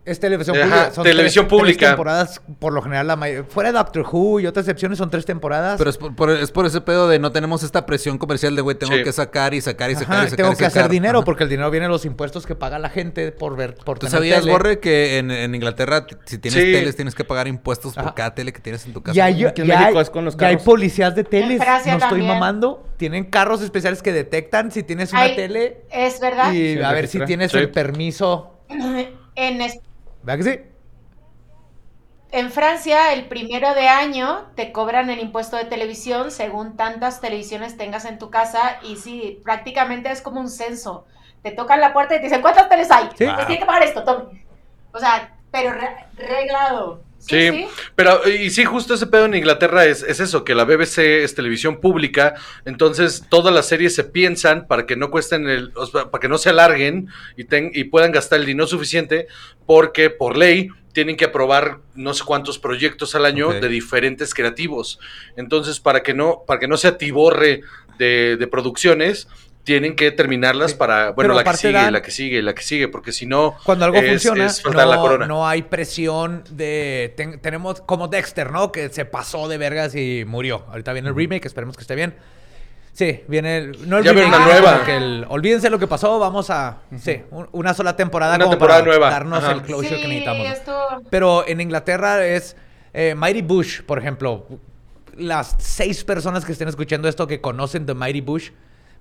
Es televisión Ajá, pública. Son televisión tres- tres pública. temporadas, por lo general, la may- Fuera de Doctor Who y otras excepciones son tres temporadas. Pero es por, por- es por ese pedo de no tenemos esta presión comercial de, güey, tengo Sí. que sacar y sacar y sacar y sacar. tengo y que hacer dinero Ajá. porque el dinero viene de los impuestos que paga la gente por ver por ¿Tú tener sabías, tele. Borre, que en, en Inglaterra, si tienes Sí. teles, tienes que pagar impuestos por cada tele que tienes en tu casa? Ya, hay- Aquí en ya México hay, es con los ya hay carros. policías de teles. No estoy también. mamando. Tienen carros especiales que detectan si tienes una Ay, tele Es verdad. y Sí, a ver si tienes el permiso. En, es- ¿Verdad que sí? en Francia, el primero de año te cobran el impuesto de televisión según tantas televisiones tengas en tu casa. Y sí, prácticamente es como un censo. Te tocan la puerta y te dicen, ¿cuántas teles hay? Sí. Pues tiene que pagar esto, tome. O sea, pero re- reglado. Sí, pero y sí, justo ese pedo en Inglaterra es, es eso, que la BBC es televisión pública, entonces todas las series se piensan para que no cuesten el, o sea, para que no se alarguen y, ten- y puedan gastar el dinero suficiente, porque por ley tienen que aprobar no sé cuántos proyectos al año de diferentes creativos. Entonces, para que no, para que no se atiborre de, de producciones, tienen que terminarlas Sí. para, bueno, Pero la que sigue, dan- la que sigue, la que sigue, porque si no, Cuando algo es- funciona, es faltar la no, corona. no hay presión de... ten- tenemos como Dexter, ¿no? Que se pasó de vergas y murió. Ahorita viene el remake, esperemos que esté bien. Sí, viene el, no el Ya viene remake, una nueva. el- olvídense lo que pasó, vamos a... Sí, un- una sola temporada Una como temporada para nueva, darnos ajá. el closure sí, que necesitamos. ¿no? esto... Pero en Inglaterra es eh, Mighty Bush, por ejemplo. Las seis personas que estén escuchando esto que conocen The Mighty Bush,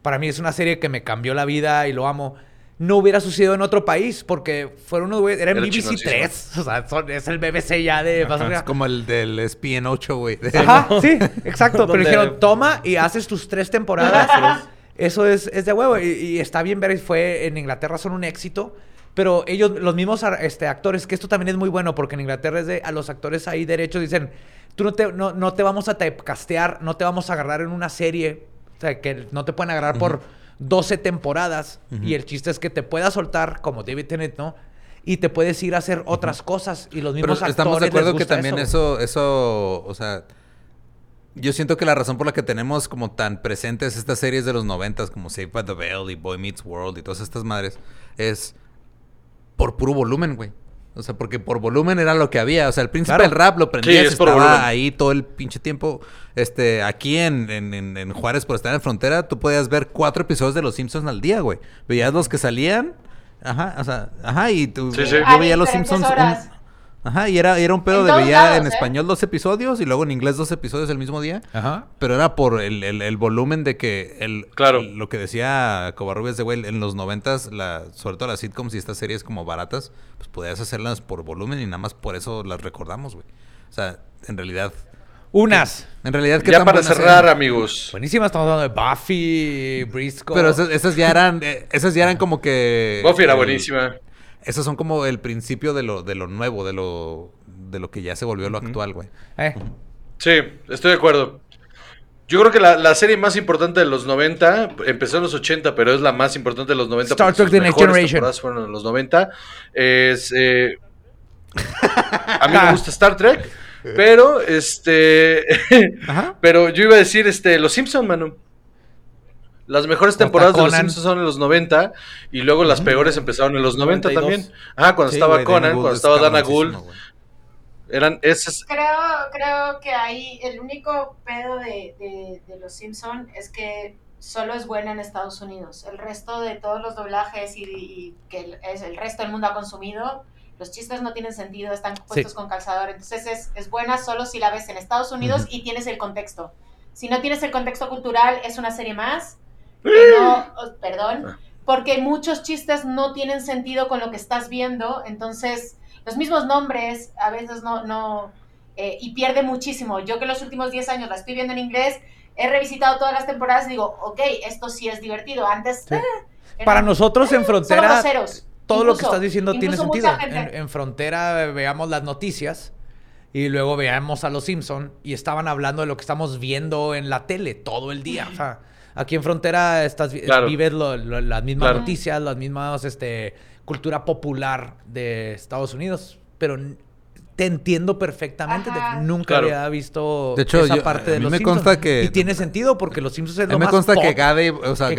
para mí es una serie que me cambió la vida y lo amo. No hubiera sucedido en otro país porque fueron unos güeyes. Era en BBC chingoncísimo. 3. <laughs> O sea, son- es el BBC ya de. más o Es como el del SPN 8, güey. Ajá, <laughs> sí, exacto. Pero dijeron, toma y haces tus tres temporadas. Eso es, es de huevo. Y, y está bien ver, fue en Inglaterra son un éxito. Pero ellos, los mismos este, actores, que esto también es muy bueno, porque en Inglaterra es de, a los actores ahí derechos dicen, tú no te, no, no te vamos a typecastear, no te vamos a agarrar en una serie, o sea, que no te pueden agarrar por 12 temporadas. Y el chiste es que te puedas soltar, como David Tennant, ¿no? Y te puedes ir a hacer otras cosas. Y los Pero mismos estamos de les acuerdo que también eso. eso, eso, o sea, yo siento que la razón por la que tenemos como tan presentes estas series de los noventas como Saved by the Bell y Boy Meets World y todas estas madres es por puro volumen, güey. O sea, porque por volumen era lo que había. O sea, el príncipe Claro. del rap lo prendías, Sí, es estaba volumen. ahí todo el pinche tiempo. Este, aquí en, en, en- en Juárez, por estar en frontera, tú podías ver cuatro episodios de Los Simpsons al día, güey. Veías los que salían. Ajá, o sea, ajá, y tú, Sí, sí. yo A veía Los Simpsons. un-. Ajá, y era, era un pedo En de veía lados, en ¿eh? español dos episodios y luego en inglés dos episodios el mismo día. Ajá. Pero era por el, el- el volumen de que el, Claro. el- lo que decía Covarrubias de güey, en los noventas, la, sobre todo las sitcoms y estas series como baratas, pues podías hacerlas por volumen y nada más por eso las recordamos, güey. O sea, en realidad, Unas. en realidad ¿qué Ya tan para cerrar, eran? amigos. Buenísimas, estamos hablando de Buffy, Briscoe. Pero esas, esas ya eran, eh, esas ya eran como que Buffy era el- buenísima. Esas son como el principio de lo, de lo nuevo, de lo, de lo que ya se volvió lo actual, güey. Eh, Sí, estoy de acuerdo. Yo creo que la, la serie más importante de los 90 empezó en los 80, pero es la más importante de los 90. Star Trek The Next Generation. fueron en los 90. Es, eh, <laughs> a mí me gusta Star Trek, pero este. <laughs> Ajá. pero yo iba a decir este, Los Simpson, mano. Las mejores temporadas de Los. Simpsons son en los 90 y luego las peores empezaron en los 90 92. también. Ah, cuando Sí, estaba Conan, cuando es estaba Dana Gould, eran esas Creo, creo que ahí el único pedo de, de, de Los Simpson es que solo es buena en Estados Unidos. El resto de todos los doblajes y, y que el, es el resto del mundo ha consumido, los chistes no tienen sentido, están puestos con calzador. Entonces es, es buena solo si la ves en Estados Unidos y tienes el contexto. Si no tienes el contexto cultural, es una serie más. Que no, oh, perdón, porque muchos chistes no tienen sentido con lo que estás viendo. Entonces, los mismos nombres a veces no, no, eh, y pierde muchísimo. Yo que los últimos 10 años la estoy viendo en inglés, he revisitado todas las temporadas y digo, ok, esto sí es divertido. Antes, Sí. eh, Para nosotros en <laughs> frontera, todo lo que estás diciendo tiene sentido. En, en frontera eh, veamos las noticias y luego veamos a los Simpson y estaban hablando de lo que estamos viendo en la tele todo el día. O sea, aquí en frontera estás Claro. vives lo- lo- las mismas Claro. noticias, las mismas este cultura popular de Estados Unidos, pero te entiendo perfectamente. te- nunca Claro. había visto De hecho, esa yo- parte a de mí los me Simpsons. consta que- y tiene sentido porque los Simpsons es A lo mí me más consta que pop Gabe, o sea,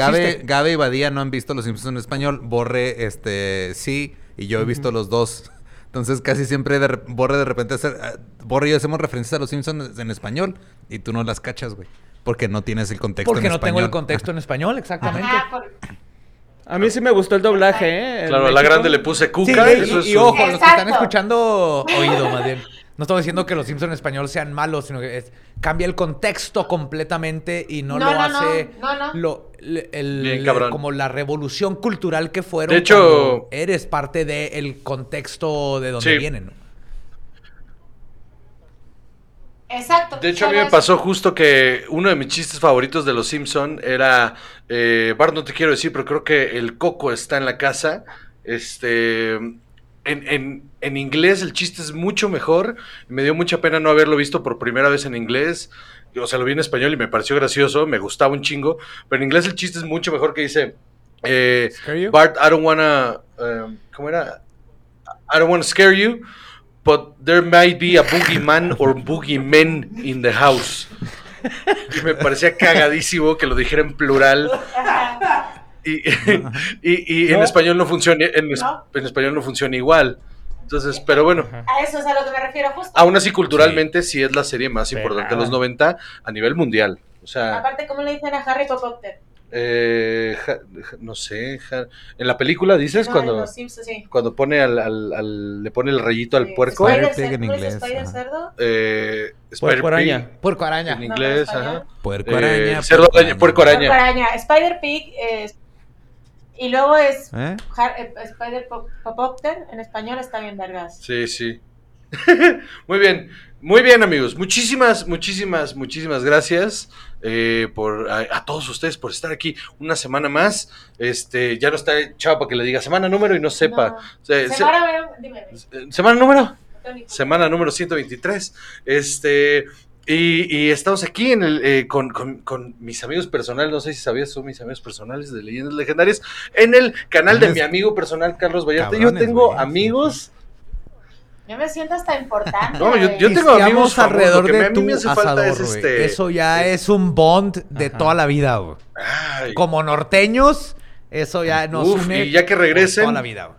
Gabe, y Badía no han visto Los Simpsons en español. Borre, este, sí, y yo he visto los dos. <laughs> Entonces casi siempre de Borre de repente hace, ah, Borre y yo hacemos referencias a Los Simpsons en español y tú no las cachas, güey. Porque no tienes el contexto porque en no español. tengo el contexto en español, exactamente. Ajá, por- A mí sí me gustó el doblaje, ¿eh? Claro, a la grande le puse Sí, cuca. y, eso es y un- ojo, los que están escuchando oído, más bien. No estamos diciendo que los Simpsons en español sean malos, sino que es- cambia el contexto completamente y no, No, lo no, hace no, no. lo- le- el- Bien, cabrón. como la revolución cultural que fueron. De hecho- eres parte del contexto de donde Sí. vienen. ¿no? Exacto. De hecho, a mí me es- pasó justo que uno de mis chistes favoritos de Los Simpson era, eh, Bart, no te quiero decir, pero creo que el coco está en la casa. Este, en, en- en inglés el chiste es mucho mejor. Me dio mucha pena no haberlo visto por primera vez en inglés. O sea, lo vi en español y me pareció gracioso, me gustaba un chingo. Pero en inglés el chiste es mucho mejor que dice, eh? Bart, I don't wanna, um, ¿cómo era? I don't wanna scare you, but there might be a boogeyman or boogeymen in the house. Y me parecía cagadísimo que lo dijera en plural. Y, y- y en No. español no funciona, en, No. en español no funciona igual. Entonces, pero bueno, A eso es a lo que me refiero justo. aún así culturalmente sí, es la serie más importante de los Pero- 90 a nivel mundial. O sea, Aparte, ¿cómo le dicen a Harry Potter? Eh, ja- ja- no sé, ja- en la película dices No, cuando, Simpsons, sí. cuando pone al, al- al- le pone el rayito al Sí. puerco, Spider Spider Pig en ¿cómo es inglés, Spider cerdo? eh, Puerco araña. Puerco araña. en inglés, no, ajá. Puerco Eh, araña. cerdo araña, puerco araña. Puerco araña. Spider Pig es... Y luego es ¿Eh? Eh, Spider Pop- Popocter, en español está bien vergas. Sí, sí. <laughs> Muy bien, muy bien amigos. Muchísimas, muchísimas, muchísimas gracias eh, por a, a todos ustedes por estar aquí una semana más. Este, ya no está chavo para que le diga semana número y no sepa. No. Se- se- Semana, dime, eh, semana número. Tony. Semana número 123. Este. Y, y estamos aquí en el, eh, con, con- con mis amigos personales, no sé si sabías, son mis amigos personales de Leyendas Legendarias, en el canal de <laughs> mi amigo personal Carlos Vallarta. Yo tengo amigos, Yo me siento hasta importante. <laughs> No, yo- yo tengo amigos alrededor lo que me- de a mí tu me hace falta asador, es güey. este- Eso ya es un bond de Ajá. toda la vida, güey. Como norteños, eso ya nos Uf, une y ya que regresen- toda la vida, güey.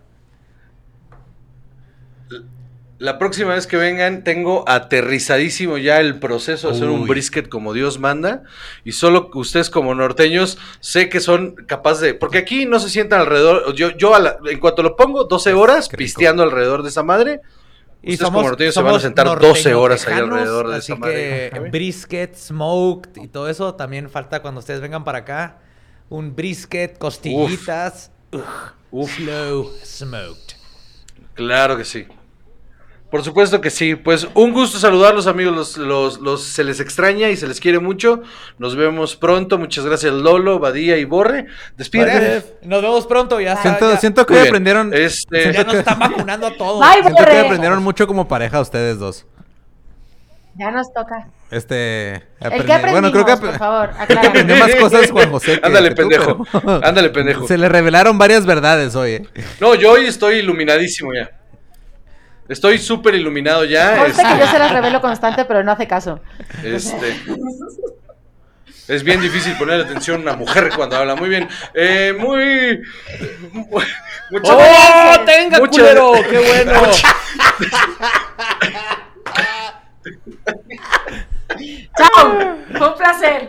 La próxima vez que vengan, tengo aterrizadísimo ya el proceso de hacer un brisket como Dios manda. Y solo ustedes, como norteños, sé que son capaces de. Porque aquí no se sientan alrededor. Yo, yo a la- en cuanto lo pongo, 12 horas pisteando alrededor de esa madre. Y Ustedes como norteños se van a somos sentar 12 horas ahí alrededor de así esa madre. que brisket, smoked y todo eso también falta cuando ustedes vengan para acá. Un brisket, costillitas, Uf, slow smoked. claro que sí. Por supuesto que sí. Pues un gusto saludarlos, amigos. Los, los, los- se les extraña y se les quiere mucho. Nos vemos pronto. Muchas gracias, Lolo, Badía y Borre. Despídete. Nos vemos pronto, ya. Siento, ya, siento que hoy aprendieron. Este, ya nos están <laughs> vacunando a todos. Bye, Siento que Borre. aprendieron mucho como pareja ustedes dos. Ya nos toca. Este. ¿El aprendimos, bueno, creo que, por favor? <laughs> creo que aprendió más cosas Juan José. que- Ándale, que tú, pendejo. pero- Ándale, pendejo. <laughs> Se le revelaron varias verdades hoy, ¿eh? No, yo hoy estoy iluminadísimo ya. Estoy súper iluminado ya. Conste que Este, yo se las revelo constante, pero no hace caso. este, es bien difícil poner atención a una mujer cuando habla. Muy bien. Eh, muy. Muchas ¡Oh, tenga, Muchas- culero! ¡Qué bueno! <laughs> <laughs> ¡Chao! Fue un placer.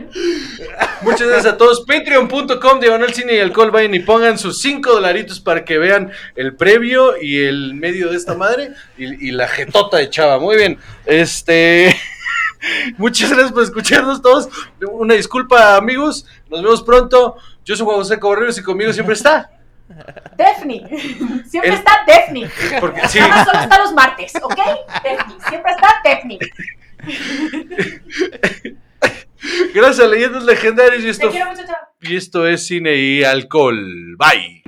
Muchas gracias a todos. Patreon.com, diagonal cine y alcohol. Vayan y pongan sus 5 dolaritos para que vean el previo y el medio de esta madre y, y la jetota de chava. Muy bien. Este. <laughs> Muchas gracias por escucharnos todos. Una disculpa, amigos. Nos vemos pronto. Yo soy Juan José Cobarrios y conmigo siempre está. Defni. Siempre El- está Defni. Porque sí. Nada más solo está los martes, ¿ok? Defni. Siempre está Defni. <laughs> Gracias Leyendas Legendarias y Te esto, quiero mucho, chao. y esto es cine y alcohol. Bye.